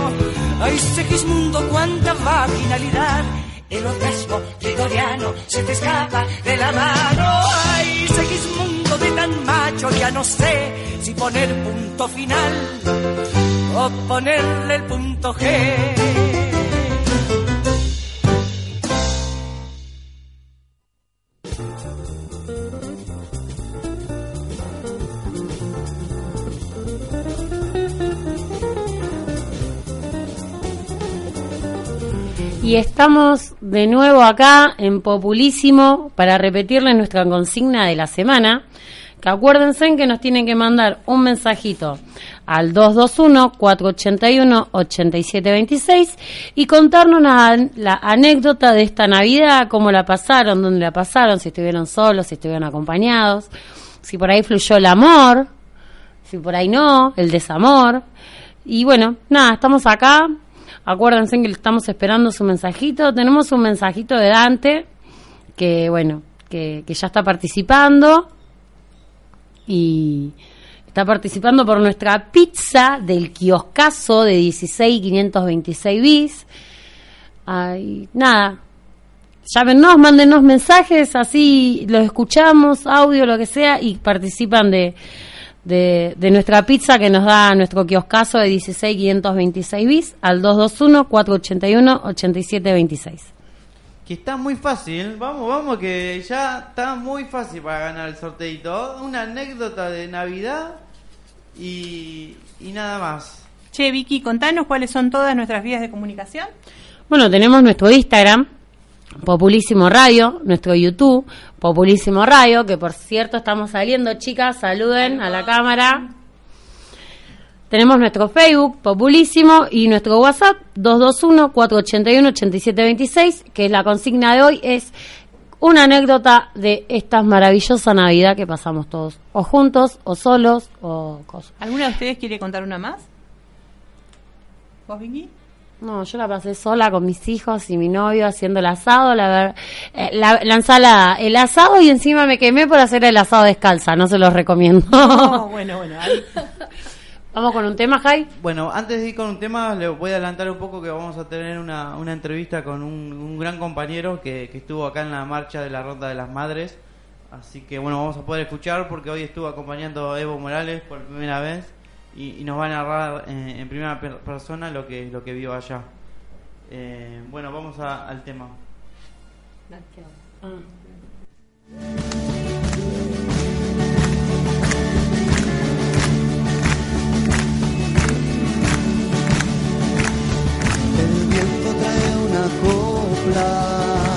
Ay, Segismundo, cuánta vaginalidad. El orgasmo clitoriano se te escapa de la mano. Ay, Segismundo de tan macho, ya no sé si poner punto final o ponerle el punto G. Y estamos de nuevo acá en Populísimo para repetirles nuestra consigna de la semana. Que acuérdense que nos tienen que mandar un mensajito al 221-481-8726 y contarnos la, anécdota de esta Navidad, cómo la pasaron, dónde la pasaron, si estuvieron solos, si estuvieron acompañados, si por ahí fluyó el amor, si por ahí no, el desamor. Y bueno, nada, estamos acá. Acuérdense que estamos esperando su mensajito. Tenemos un mensajito de Dante que, bueno, que, que ya está participando y está participando por nuestra pizza del kioscazo de 16526 bis. Ay, nada. Llámenos, mándenos mensajes, así los escuchamos, audio, lo que sea, y participan de, de, nuestra pizza que nos da nuestro kioscazo de 16526 bis al 221-481-8726. Que está muy fácil, vamos, vamos, que ya está muy fácil para ganar el sorteito. Una anécdota de Navidad y, y nada más. Che, Vicky, contanos cuáles son todas nuestras vías de comunicación. Bueno, tenemos nuestro Instagram, Populísimo Radio, nuestro YouTube, Populísimo Radio, que por cierto estamos saliendo, chicas, saluden a la cámara. Tenemos nuestro Facebook, Populísimo, y nuestro WhatsApp, 221-481-8726, que es la consigna de hoy, es una anécdota de esta maravillosa Navidad que pasamos todos, o juntos, o solos, o cosas. ¿Alguna de ustedes quiere contar una más? ¿Vos, Vicky? No, yo la pasé sola con mis hijos y mi novio haciendo el asado, la, ver- eh, la, la ensalada, el asado y encima me quemé por hacer el asado descalza, no se los recomiendo. [laughs] No, bueno, bueno. ahí. [laughs] Vamos con un tema, Jai. Bueno, antes de ir con un tema, le voy a adelantar un poco que vamos a tener una, una entrevista con un, un gran compañero que, que estuvo acá en la marcha de la Ronda de las Madres. Así que bueno, vamos a poder escuchar porque hoy estuvo acompañando a Evo Morales por primera vez y, y nos va a narrar eh, en primera per- persona lo que, lo que vio allá. Eh, bueno, vamos a- al tema. Ah. acoplar.